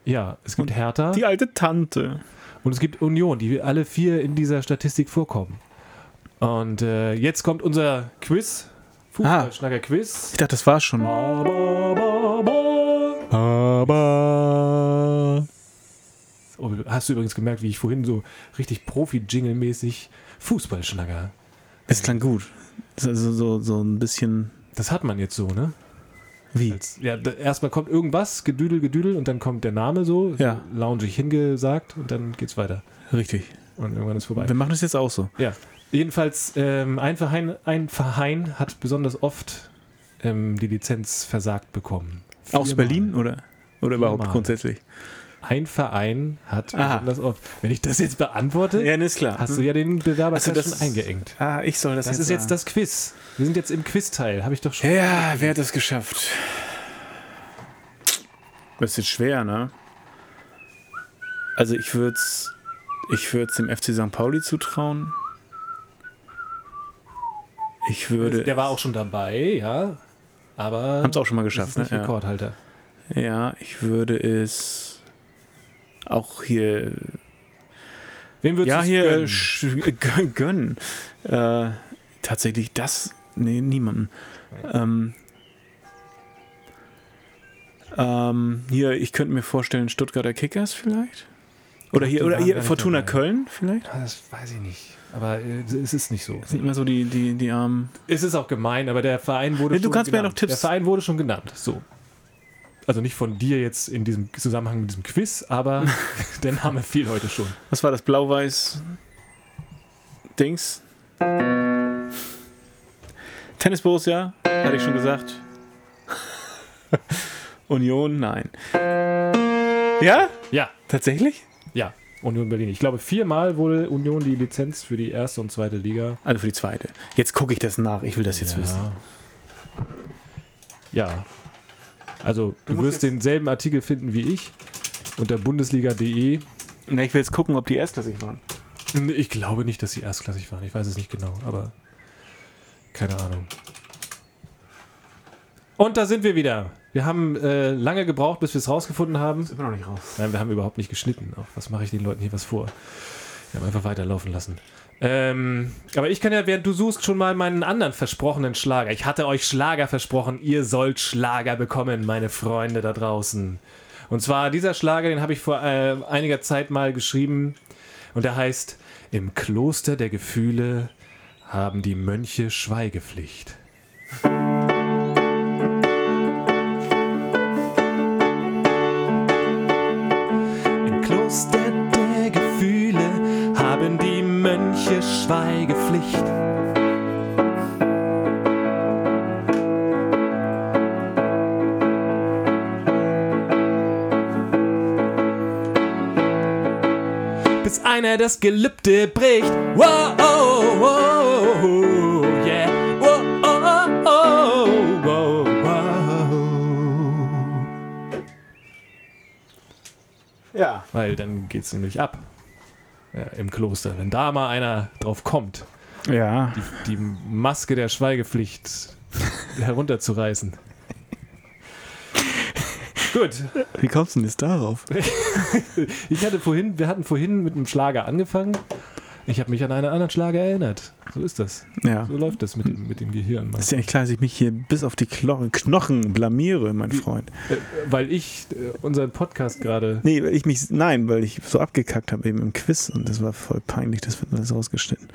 ja, es gibt Und Hertha. Die alte Tante. Und es gibt Union, die alle vier in dieser Statistik vorkommen. Und äh, jetzt kommt unser Quiz. Fußballschnacker-Quiz. Ah, ich dachte, das war schon. Ba, ba, ba, oh, hast du übrigens gemerkt, wie ich vorhin so richtig Profi-Jingle-mäßig Fußballschnacker. Es klang gut. Das ist also so, so ein bisschen. Das hat man jetzt so, ne? Wie? Als, ja, erstmal kommt irgendwas, Gedüdel, Gedüdel, und dann kommt der Name so, ja. so loungig hingesagt, und dann geht's weiter. Richtig. Und irgendwann ist vorbei. Wir machen das jetzt auch so. Ja. Jedenfalls, ähm, ein, Verein, ein Verein hat besonders oft ähm, die Lizenz versagt bekommen. Aus. Berlin oder, oder überhaupt Viermal. grundsätzlich? Ein Verein hat Aha. besonders oft. Wenn ich das jetzt beantworte, Ja, ist klar. hast du ja den Bewerber Also das- schon eingeengt. ah, ich soll das, Das ist jetzt das Quiz. Wir sind jetzt im Quizteil, habe ich doch schon. Ja, wer hat das geschafft? Das ist jetzt schwer, ne? Also ich würde es ich würd's dem FC St. Pauli zutrauen. Ich würde... Der war auch schon dabei, ja. Aber Haben es auch schon mal das geschafft, ist nicht ne? Ja. Rekordhalter. ja, ich würde es auch hier... Wem würdest Ja, hier gönnen? gönnen. Äh, tatsächlich das... Nee, niemanden. Ähm, ähm, hier, ich könnte mir vorstellen, Stuttgarter Kickers vielleicht? Oder hier, oder hier Fortuna dabei. Köln vielleicht? Das weiß ich nicht. Aber äh, es ist nicht so. Das sind immer so die, die, die armen. Es ist auch gemein, aber der Verein wurde Ja, du schon kannst mir ja genannt. noch Tipps- Der Verein wurde schon genannt. So. Also nicht von dir jetzt in diesem Zusammenhang mit diesem Quiz, aber der Name fiel heute schon. Was war das? Blau-Weiß Dings? Tennis Borussia, hatte ich schon gesagt. Union, nein. Ja? Ja, Tatsächlich? ja. Union Berlin. Ich glaube, viermal wurde Union die Lizenz für die erste und zweite Liga. Also für die zweite. Jetzt gucke ich das nach. Ich will das jetzt wissen. Ja. Also, du, musst wirst denselben Artikel finden wie ich unter bundesliga.de. Na, ich will jetzt gucken, ob die erstklassig waren. Ich glaube nicht, dass sie erstklassig waren. Ich weiß es nicht genau, aber keine Ahnung. Und da sind wir wieder. Wir haben äh, lange gebraucht, bis wir es rausgefunden haben. immer noch nicht raus. Nein, wir haben überhaupt nicht geschnitten. Auch was mache ich den Leuten hier was vor? Wir haben einfach weiterlaufen lassen. Ähm, aber ich kann ja, während du suchst, schon mal meinen anderen versprochenen Schlager. Ich hatte euch Schlager versprochen. Ihr sollt Schlager bekommen, meine Freunde da draußen. Und zwar dieser Schlager, den habe ich vor äh, einiger Zeit mal geschrieben. Und der heißt: Im Kloster der Gefühle haben die Mönche Schweigepflicht. Schweigepflicht. Bis einer das Gelübde bricht. Wow, oh, oh, oh, yeah. Wow, oh, oh, oh, wow, wow. Ja. Weil dann geht's nämlich ab. Ja, Im Kloster. Wenn da mal einer drauf kommt, Ja. die Maske der Schweigepflicht herunterzureißen. Gut. Wie kommst du denn jetzt darauf? Ich hatte vorhin, wir hatten vorhin mit einem Schlager angefangen. Ich habe mich an einen anderen Schlager erinnert. So ist das. Ja. So läuft das mit, dem- mit dem Gehirn. Ist ja nicht klar, dass ich mich hier bis auf die Knochen blamiere, mein Freund. Äh, Weil ich äh, unseren Podcast gerade. Nee, weil ich mich, nein, weil ich so abgekackt habe eben im Quiz und das war voll peinlich, das wird alles rausgeschnitten.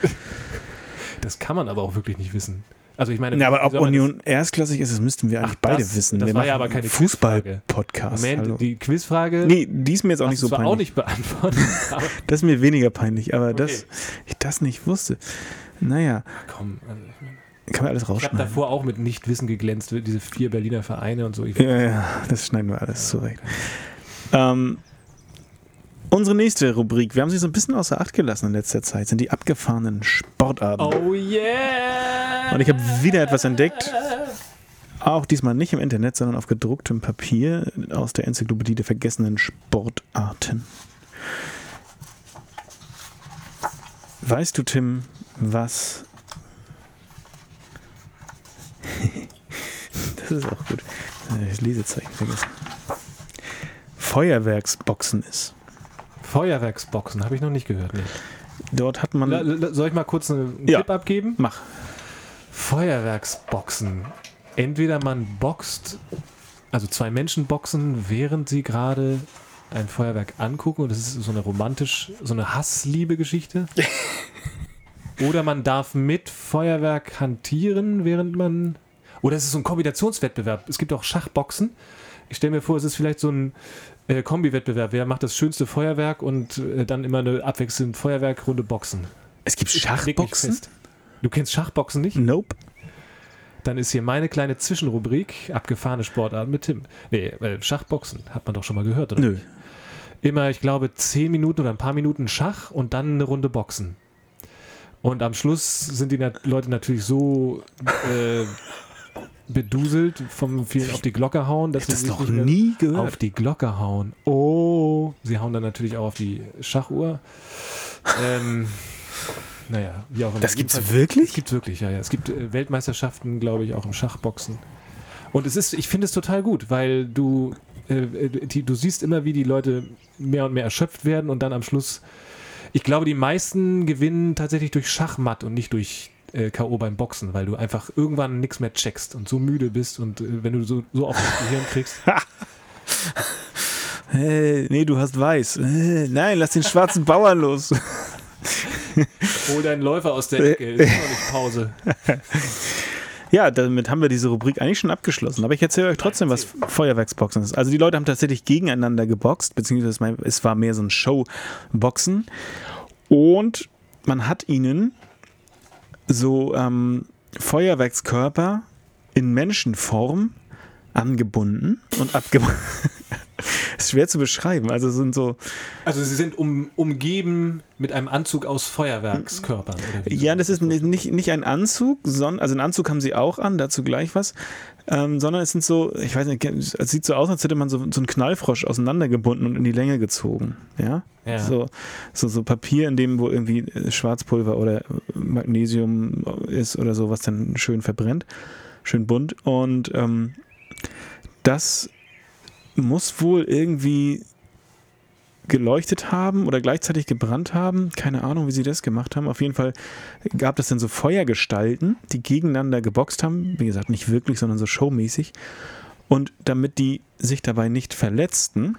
Das kann man aber auch wirklich nicht wissen. Also ich meine, Ja, aber ob Union erstklassig ist, das müssten wir eigentlich Ach, beide das- wissen. das wir war ja aber keine Fußball-Podcast. Moment, hallo. die Quizfrage Nee, die ist mir jetzt auch nicht so peinlich. auch nicht beantwortet. Das ist mir weniger peinlich, aber Okay. dass ich das nicht wusste. Naja, komm, also ich, meine, kann man alles ich habe rausschneiden. davor auch mit Nichtwissen geglänzt, diese vier Berliner Vereine und so. Ja, ja, das schneiden wir alles zurecht. Ähm, unsere nächste Rubrik, wir haben sie so ein bisschen außer Acht gelassen in letzter Zeit, sind die abgefahrenen Sportarten. Oh yeah! Und ich habe wieder etwas entdeckt. Auch diesmal nicht im Internet, sondern auf gedrucktem Papier aus der Enzyklopädie der vergessenen Sportarten. Weißt du, Tim, was. das ist auch gut. Das Lesezeichen vergessen. Feuerwerksboxen ist. Feuerwerksboxen, habe ich noch nicht gehört. Nee. Dort hat man. Soll ich mal kurz einen Ja. Tipp abgeben? Mach. Feuerwerksboxen. Entweder man boxt, also zwei Menschen boxen, während sie gerade ein Feuerwerk angucken und das ist so eine romantisch, so eine Hassliebe-Geschichte. Oder man darf mit Feuerwerk hantieren, während man. Oder es ist so ein Kombinationswettbewerb. Es gibt auch Schachboxen. Ich stelle mir vor, es ist vielleicht so ein äh, Kombi-Wettbewerb. Wer macht das schönste Feuerwerk und äh, dann immer eine abwechselnde Feuerwerkrunde Boxen. Es gibt Schachboxen? Du kennst Schachboxen nicht? Nope. Dann ist hier meine kleine Zwischenrubrik, abgefahrene Sportart mit Tim. Nee, Schachboxen, hat man doch schon mal gehört, oder? Nö. Immer, ich glaube, zehn Minuten oder ein paar Minuten Schach und dann eine Runde Boxen. Und am Schluss sind die Leute natürlich so äh, beduselt vom vielen auf die Glocke hauen, dass Ich das noch nie auf gehört. die Glocke hauen. Oh, sie hauen dann natürlich auch auf die Schachuhr. Ähm, naja, wie auch immer. Das gibt's Jedenfalls- wirklich? Es gibt wirklich, ja, ja. Es gibt äh, Weltmeisterschaften, glaube ich, auch im Schachboxen. Und es ist, ich finde es total gut, weil du, äh, die, du siehst immer, wie die Leute mehr und mehr erschöpft werden und dann am Schluss, ich glaube, die meisten gewinnen tatsächlich durch Schachmatt und nicht durch äh, K.O. beim Boxen, weil du einfach irgendwann nichts mehr checkst und so müde bist und äh, wenn du so, so auf das Gehirn kriegst. Äh, nee, du hast weiß. Nein, lass den schwarzen Bauern los. Hol deinen Läufer aus der Ecke, ist noch nicht Pause. Ja, damit haben wir diese Rubrik eigentlich schon abgeschlossen. Aber ich erzähle euch trotzdem, was Feuerwerksboxen ist. Also die Leute haben tatsächlich gegeneinander geboxt, beziehungsweise es war mehr so ein Showboxen. Und man hat ihnen so ähm, Feuerwerkskörper in Menschenform angebunden und abgebunden. ist schwer zu beschreiben. Also sind so, Also sie sind um, umgeben mit einem Anzug aus Feuerwerkskörpern. Ja, das ist nicht, nicht nicht ein Anzug, sondern, also einen Anzug haben sie auch an, dazu gleich was, ähm, sondern es sind so, ich weiß nicht, es sieht so aus, als hätte man so, so einen Knallfrosch auseinandergebunden und in die Länge gezogen. Ja. Ja. So, so, so Papier, in dem wo irgendwie Schwarzpulver oder Magnesium ist oder so, was dann schön verbrennt, schön bunt. Und ähm, das muss wohl irgendwie geleuchtet haben oder gleichzeitig gebrannt haben. Keine Ahnung, wie sie das gemacht haben. Auf jeden Fall gab es dann so Feuergestalten, die gegeneinander geboxt haben. Wie gesagt, nicht wirklich, sondern so showmäßig. Und damit die sich dabei nicht verletzten,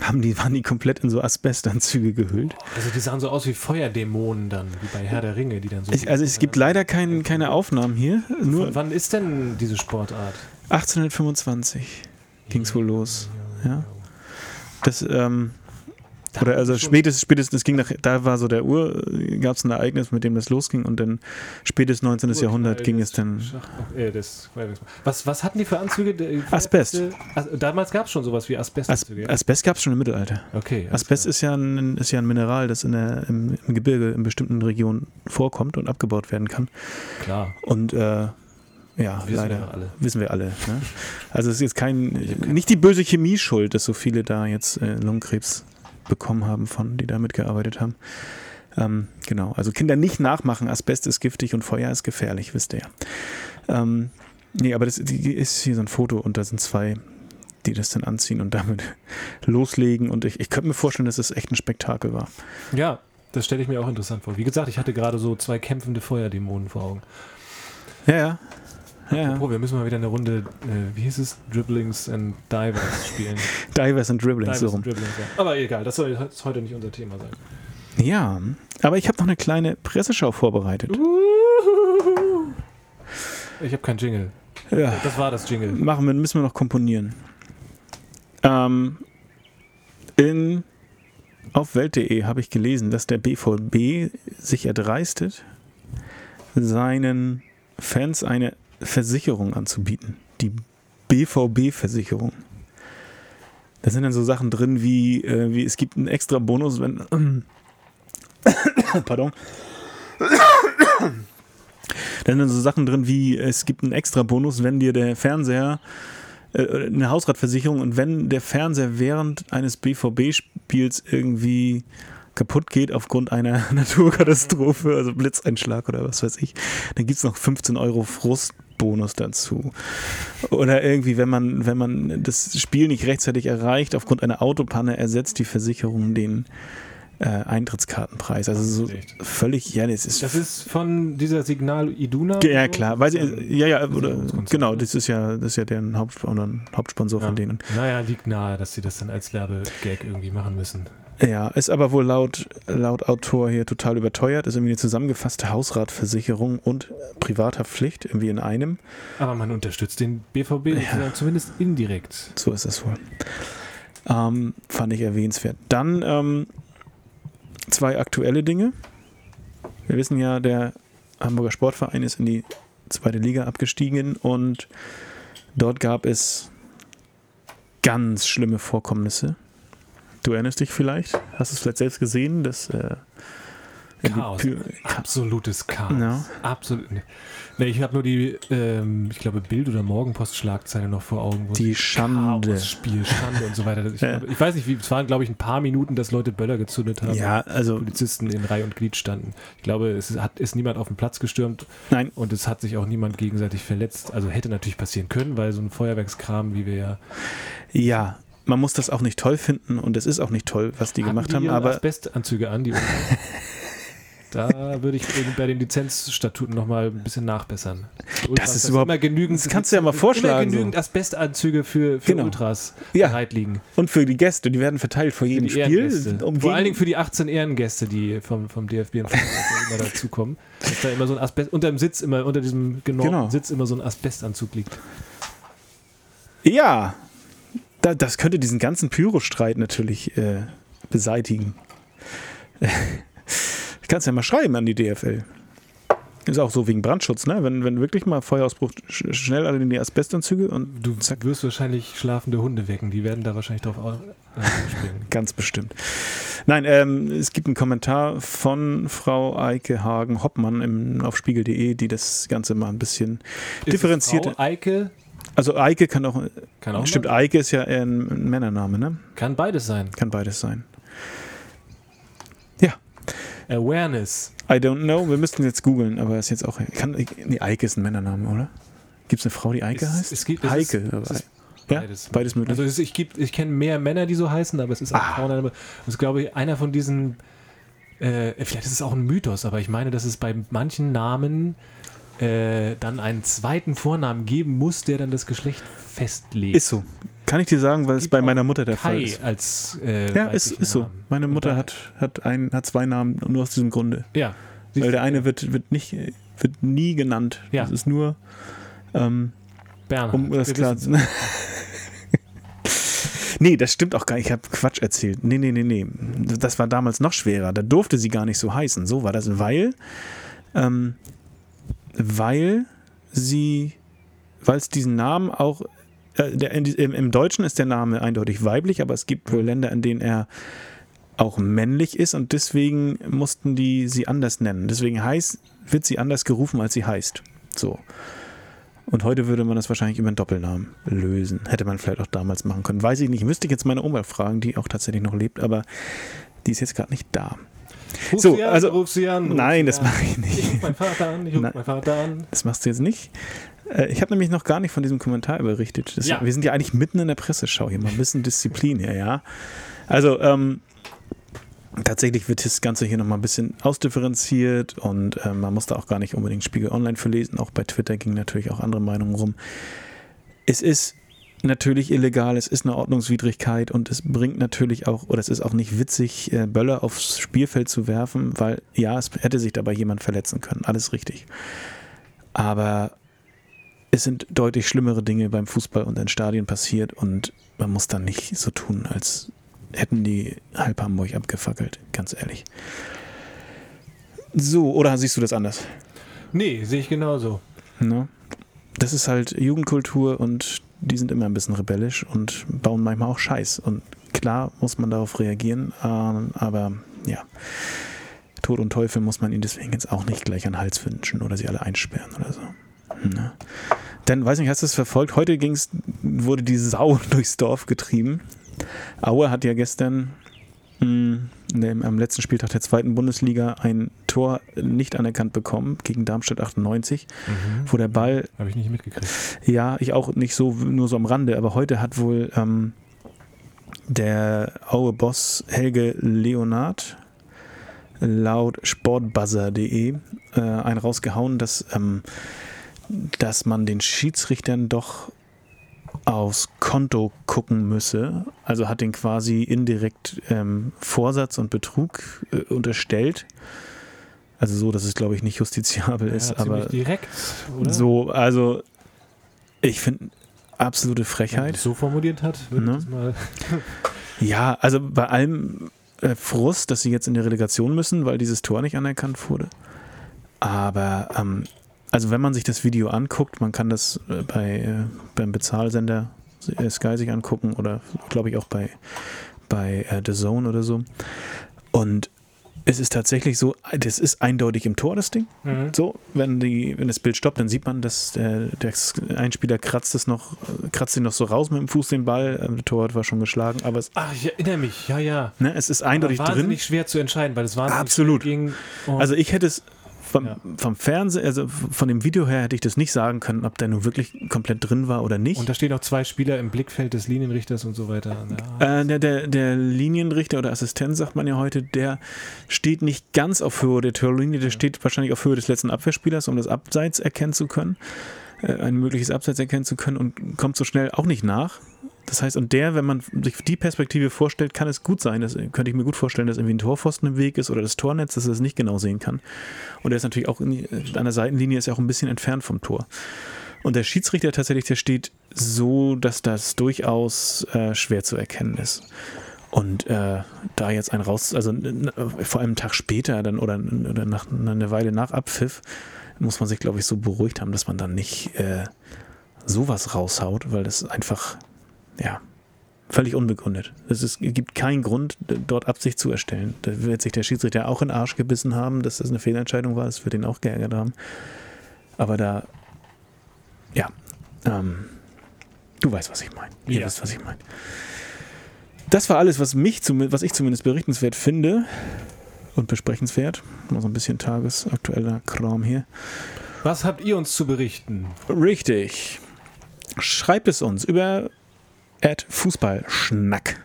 haben die, waren die komplett in so Asbestanzüge gehüllt. Also die sahen so aus wie Feuerdämonen dann, wie bei Herr der Ringe, die dann so. Ich, also es gibt leider kein, keine Aufnahmen hier. Nur Von wann ist denn diese Sportart? 1825 ging es wohl los. Ja. Das, ähm, Da oder also spätestens, spätestens, es ging nach, da war so der Uhr, gab es ein Ereignis, mit dem das losging und dann spätes 19. Jahrhundert ging es dann. Äh, was, was hatten die für Anzüge? Asbest. Damals gab es schon sowas wie As Asbestanzüge. ja? Asbest gab es schon im Mittelalter. okay. Asbest klar. ist ja, ein, ist ja ein Mineral, das in der, im, im Gebirge in bestimmten Regionen vorkommt und abgebaut werden kann. klar. Und äh, ja, Wissen leider. wir alle. Wissen wir alle. Ne? Also es ist jetzt kein, nicht die böse Chemie schuld, dass so viele da jetzt äh, Lungenkrebs bekommen haben, von die da mitgearbeitet haben. Ähm, genau, also Kinder nicht nachmachen, Asbest ist giftig und Feuer ist gefährlich, wisst ihr ja. Ähm, nee, aber das ist hier so ein Foto und da sind zwei, die das dann anziehen und damit loslegen und ich, ich könnte mir vorstellen, dass es echt ein Spektakel war. Ja, das stelle ich mir auch interessant vor. Wie gesagt, ich hatte gerade so zwei kämpfende Feuerdämonen vor Augen. Ja, ja. Ja. Apropos, wir müssen mal wieder eine Runde, äh, wie hieß es, Dribblings and Divers spielen. Divers and Dribblings so Divers rum. and Dribblings, ja. Aber egal, das soll jetzt heute nicht unser Thema sein. Ja, aber ich habe noch eine kleine Presseschau vorbereitet. Ich habe keinen Jingle. Ja. Das war das Jingle. machen wir, müssen wir noch komponieren. Ähm, in, auf Welt.de habe ich gelesen, dass der BVB sich erdreistet, seinen Fans eine Versicherung anzubieten. Die BVB-Versicherung. Da sind dann so Sachen drin wie, äh, wie es gibt einen extra Bonus, wenn. Pardon. Da sind dann so Sachen drin wie, es gibt einen extra Bonus, wenn dir der Fernseher, äh, eine Hausratversicherung und wenn der Fernseher während eines BVB-Spiels irgendwie kaputt geht aufgrund einer Naturkatastrophe, also Blitzeinschlag oder was weiß ich, dann gibt es noch 15 Euro Frustbonus dazu. Oder irgendwie, wenn man, wenn man das Spiel nicht rechtzeitig erreicht, aufgrund einer Autopanne ersetzt die Versicherung den äh, Eintrittskartenpreis. Also so Echt? völlig, ja, das ist Das ist von dieser Signal Iduna? ja, klar, weil sie, ja, ja, oder, genau, ne? das ist ja, das ist ja der Hauptsponsor, Hauptsponsor Ja. von denen. Naja, liegt nahe, dass sie das dann als Werbegag irgendwie machen müssen. Ja, ist aber wohl laut, laut Autor hier total überteuert, ist irgendwie eine zusammengefasste Hausratversicherung und Privathaftpflicht irgendwie in einem. Aber man unterstützt den BVB sozusagen zumindest indirekt. So ist es wohl. Ähm, fand ich erwähnenswert. Dann ähm, zwei aktuelle Dinge. Wir wissen ja, der Hamburger Sportverein ist in die zweite Liga abgestiegen und dort gab es ganz schlimme Vorkommnisse. Du erinnerst dich vielleicht? Hast du es vielleicht selbst gesehen? Dass, äh, Chaos. Absolutes Chaos. Ja. Absolut. Nee, ich habe nur die, ähm, ich glaube, Bild- oder Morgenpost-Schlagzeile noch vor Augen. die Schande. Spiel, Schande und so weiter. Ich, ja. ich, weiß nicht, wie, es waren, glaube ich, ein paar Minuten, dass Leute Böller gezündet haben. Ja, also. Polizisten in Reihe und Glied standen. Ich glaube, es hat, ist niemand auf den Platz gestürmt. Nein. Und es hat sich auch niemand gegenseitig verletzt. Also hätte natürlich passieren können, weil so ein Feuerwerkskram, wie wir ja. Ja, man muss das auch nicht toll finden und es ist auch nicht toll, was die Hatten gemacht die haben. Aber Asbestanzüge an, die Da würde ich bei den Lizenzstatuten nochmal ein bisschen nachbessern. Ultras, das ist überhaupt immer genügend. Das kannst du ja mal vorschlagen. Immer genügend Asbestanzüge für, für genau. Ultras ja. bereit liegen. Und für die Gäste, die werden verteilt vor jedem Spiel. Um Vor allen Dingen für die 18 Ehrengäste, die vom, vom DFB und immer dazukommen. Dass da immer so ein Asbest, unter dem Sitz, immer unter diesem genormten genau. Sitz immer so ein Asbestanzug liegt. Ja, da, das könnte diesen ganzen Pyro-Streit natürlich äh, beseitigen. Kannst ja mal schreiben an die DFL. Ist auch so wegen Brandschutz, ne? Wenn, wenn wirklich mal Feuerausbruch, schnell alle in die Asbestanzüge und. Du zack. wirst wahrscheinlich schlafende Hunde wecken, die werden da wahrscheinlich drauf springen. Ganz bestimmt. Nein, ähm, es gibt einen Kommentar von Frau Eike Hagen-Hoppmann auf spiegel.de, die das Ganze mal ein bisschen differenziert. Frau Eike? Also Eike kann auch. Kann auch stimmt, Eike ist ja eher ein Männername, ne? Kann beides sein. Kann beides sein. Awareness. I don't know. Wir müssten jetzt googeln, aber ist jetzt auch. Kann, nee, Eike ist ein Männername, oder? Gibt es eine Frau, die Eike es, heißt? Es gibt es Heike. Ist, es beides. Ja, beides möglich. Also es, ich, ich kenne mehr Männer, die so heißen, aber es ist auch ah. Frauenname. Das ist, glaube ich, einer von diesen. Äh, vielleicht ist es auch ein Mythos, aber ich meine, dass es bei manchen Namen äh, dann einen zweiten Vornamen geben muss, der dann das Geschlecht festlegt. Ist so. Kann ich dir sagen, weil es bei meiner Mutter der Kai Fall ist. Als, äh, ja, ist, ist so. Meine Mutter hat, hat, ein, hat zwei Namen nur aus diesem Grunde. Ja. Weil der eine wird, wird, nicht, wird nie genannt. Ja. Das ist nur. Ähm, Bernhard. Um das klar zu Nee, das stimmt auch gar nicht. Ich habe Quatsch erzählt. Nee, nee, nee, nee. Das war damals noch schwerer. Da durfte sie gar nicht so heißen. So war das, weil, ähm, weil sie, weil es diesen Namen auch äh, der, im, im, Deutschen ist der Name eindeutig weiblich, aber es gibt wohl Länder, in denen er auch männlich ist und deswegen mussten die sie anders nennen. Deswegen heißt, wird sie anders gerufen, als sie heißt. So. Und heute würde man das wahrscheinlich über einen Doppelnamen lösen. Hätte man vielleicht auch damals machen können. Weiß ich nicht. Müsste ich jetzt meine Oma fragen, die auch tatsächlich noch lebt, aber die ist jetzt gerade nicht da. Ruf so, sie an, also, ruf sie an. Ruf nein, das mache ich nicht. Ich ruf meinen Vater an, ich ruf meinen Vater an. Das machst du jetzt nicht. Äh, ich habe nämlich noch gar nicht von diesem Kommentar berichtet. Das, ja. Wir sind ja eigentlich mitten in der Presseschau hier, mal ein bisschen Disziplin hier, ja. Also, ähm, tatsächlich wird das Ganze hier nochmal ein bisschen ausdifferenziert und äh, man muss da auch gar nicht unbedingt Spiegel Online für lesen. Auch bei Twitter gingen natürlich auch andere Meinungen rum. Es ist natürlich illegal, es ist eine Ordnungswidrigkeit und es bringt natürlich auch, oder es ist auch nicht witzig, äh, Böller aufs Spielfeld zu werfen, weil ja, es hätte sich dabei jemand verletzen können. Alles richtig. Aber es sind deutlich schlimmere Dinge beim Fußball und in Stadien passiert und man muss dann nicht so tun, als hätten die halb Hamburg abgefackelt, ganz ehrlich. So, oder siehst du das anders? Nee, sehe ich genauso. No? Das ist halt Jugendkultur und die sind immer ein bisschen rebellisch und bauen manchmal auch Scheiß. Und klar muss man darauf reagieren, ähm, aber ja, Tod und Teufel muss man ihnen deswegen jetzt auch nicht gleich an den Hals wünschen oder sie alle einsperren oder so. Ne? Denn, weiß nicht, hast du es verfolgt? Heute ging's, wurde die Sau durchs Dorf getrieben. Aue hat ja gestern mh, am letzten Spieltag der zweiten Bundesliga ein Tor nicht anerkannt bekommen gegen Darmstadt 98, mhm. wo der Ball. Habe ich nicht mitgekriegt. Ja, ich auch nicht so, nur so am Rande, aber heute hat wohl ähm, der Aue-Boss Helge Leonard laut sportbuzzer.de äh, einen rausgehauen, dass ähm, dass man den Schiedsrichtern doch aufs Konto gucken müsse. Also hat den quasi indirekt ähm, Vorsatz und Betrug äh, unterstellt. Also so, dass es glaube ich nicht justiziabel ja, ist, aber direkt, oder? so, also ich finde absolute Frechheit. Wenn so formuliert hat, würde ne? ja, also bei allem äh, Frust, dass sie jetzt in die Relegation müssen, weil dieses Tor nicht anerkannt wurde. Aber ähm, also wenn man sich das Video anguckt, man kann das äh, bei, äh, beim Bezahlsender äh, Sky sich angucken oder glaube ich auch bei, bei The Zone oder so. Und es ist tatsächlich so, das ist eindeutig im Tor, das Ding. Mhm. So, wenn, die, wenn das Bild stoppt, dann sieht man, dass der, der Einspieler kratzt es noch, kratzt ihn noch so raus mit dem Fuß den Ball. Ähm, Der Torwart war schon geschlagen, aber es, Ach, ich erinnere mich, ja, ja. ne, es ist eindeutig Aber drin. wahnsinnig schwer zu entscheiden, weil es wahnsinnig Absolut. ging. Und Also ich hätte es vom, Ja. vom Fernsehen, also von dem Video her hätte ich das nicht sagen können, ob der nun wirklich komplett drin war oder nicht. Und da stehen auch zwei Spieler im Blickfeld des Linienrichters und so weiter. Ja. Äh, der, der, der Linienrichter oder Assistent, sagt man ja heute, der steht nicht ganz auf Höhe der Torlinie, der steht wahrscheinlich auf Höhe des letzten Abwehrspielers, um das Abseits erkennen zu können, äh, ein mögliches Abseits erkennen zu können und kommt so schnell auch nicht nach. Das heißt, und der, wenn man sich die Perspektive vorstellt, kann es gut sein, das könnte ich mir gut vorstellen, dass irgendwie ein Torpfosten im Weg ist oder das Tornetz, dass er es nicht genau sehen kann. Und er ist natürlich auch an der Seitenlinie ist ja auch ein bisschen entfernt vom Tor. Und der Schiedsrichter tatsächlich, der steht so, dass das durchaus äh, schwer zu erkennen ist. Und äh, da jetzt ein raus, also vor allem einen Tag später dann oder, oder nach, eine Weile nach Abpfiff, muss man sich, glaube ich, so beruhigt haben, dass man dann nicht äh, sowas raushaut, weil das einfach, ja, völlig unbegründet. Es ist, gibt keinen Grund, dort Absicht zu erstellen. Da wird sich der Schiedsrichter auch in den Arsch gebissen haben, dass das eine Fehlentscheidung war, das wird ihn auch geärgert haben. Aber da, ja, ähm, du weißt, was ich meine. Ihr Ja. wisst, was ich meine. Das war alles, was mich zum, was ich zumindest berichtenswert finde und besprechenswert. Mal so ein bisschen tagesaktueller Kram hier. Was habt ihr uns zu berichten? Richtig. Schreibt es uns über Fußballschnack.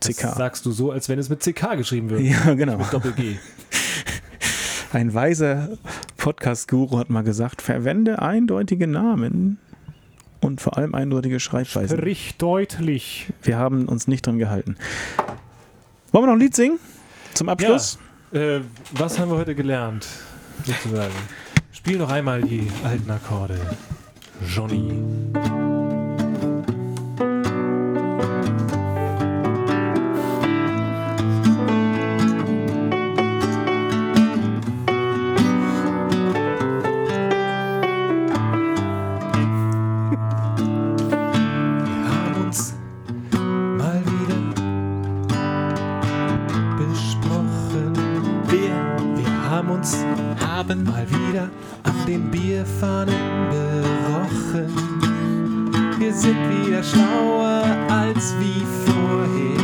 Das CK. sagst du so, als wenn es mit CK geschrieben wird. Ja, genau. Mit Doppel-G. Ein weiser Podcast-Guru hat mal gesagt, verwende eindeutige Namen und vor allem eindeutige Schreibweisen. Sprich deutlich. Wir haben uns nicht dran gehalten. Wollen wir noch ein Lied singen? Zum Abschluss? Äh, was haben wir heute gelernt? Sozusagen. Spiel noch einmal die alten Akkorde. Johnny. Den Bierfahnen berochen. Wir sind wieder schlauer als wie vorher.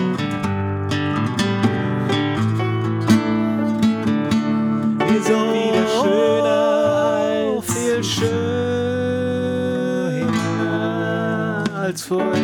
Wir sind wieder schöner als viel schöner als vorher.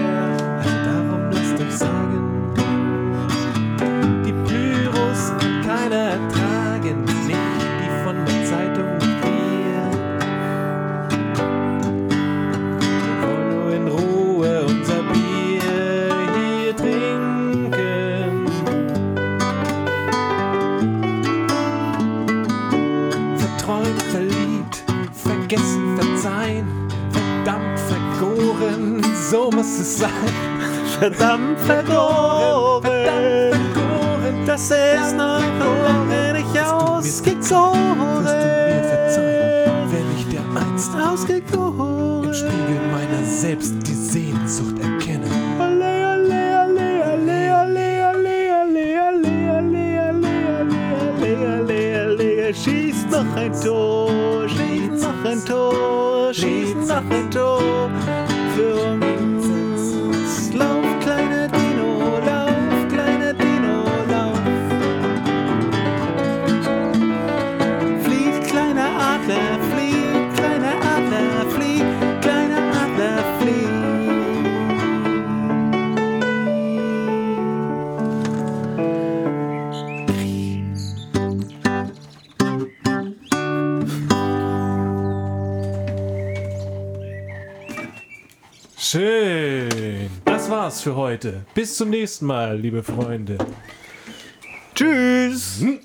verdammt vergoren. Das ist noch verloren, ich ausgegoren. Wirst du mir verzeihen, wenn ich der einst ausgegoren im Spiegel meiner selbst die Sehnsucht erkenne. Schieß noch ein Tor, schieß noch ein Tor, schieß noch ein Tor. Heute. Bis zum nächsten Mal, liebe Freunde. Tschüss. Hm.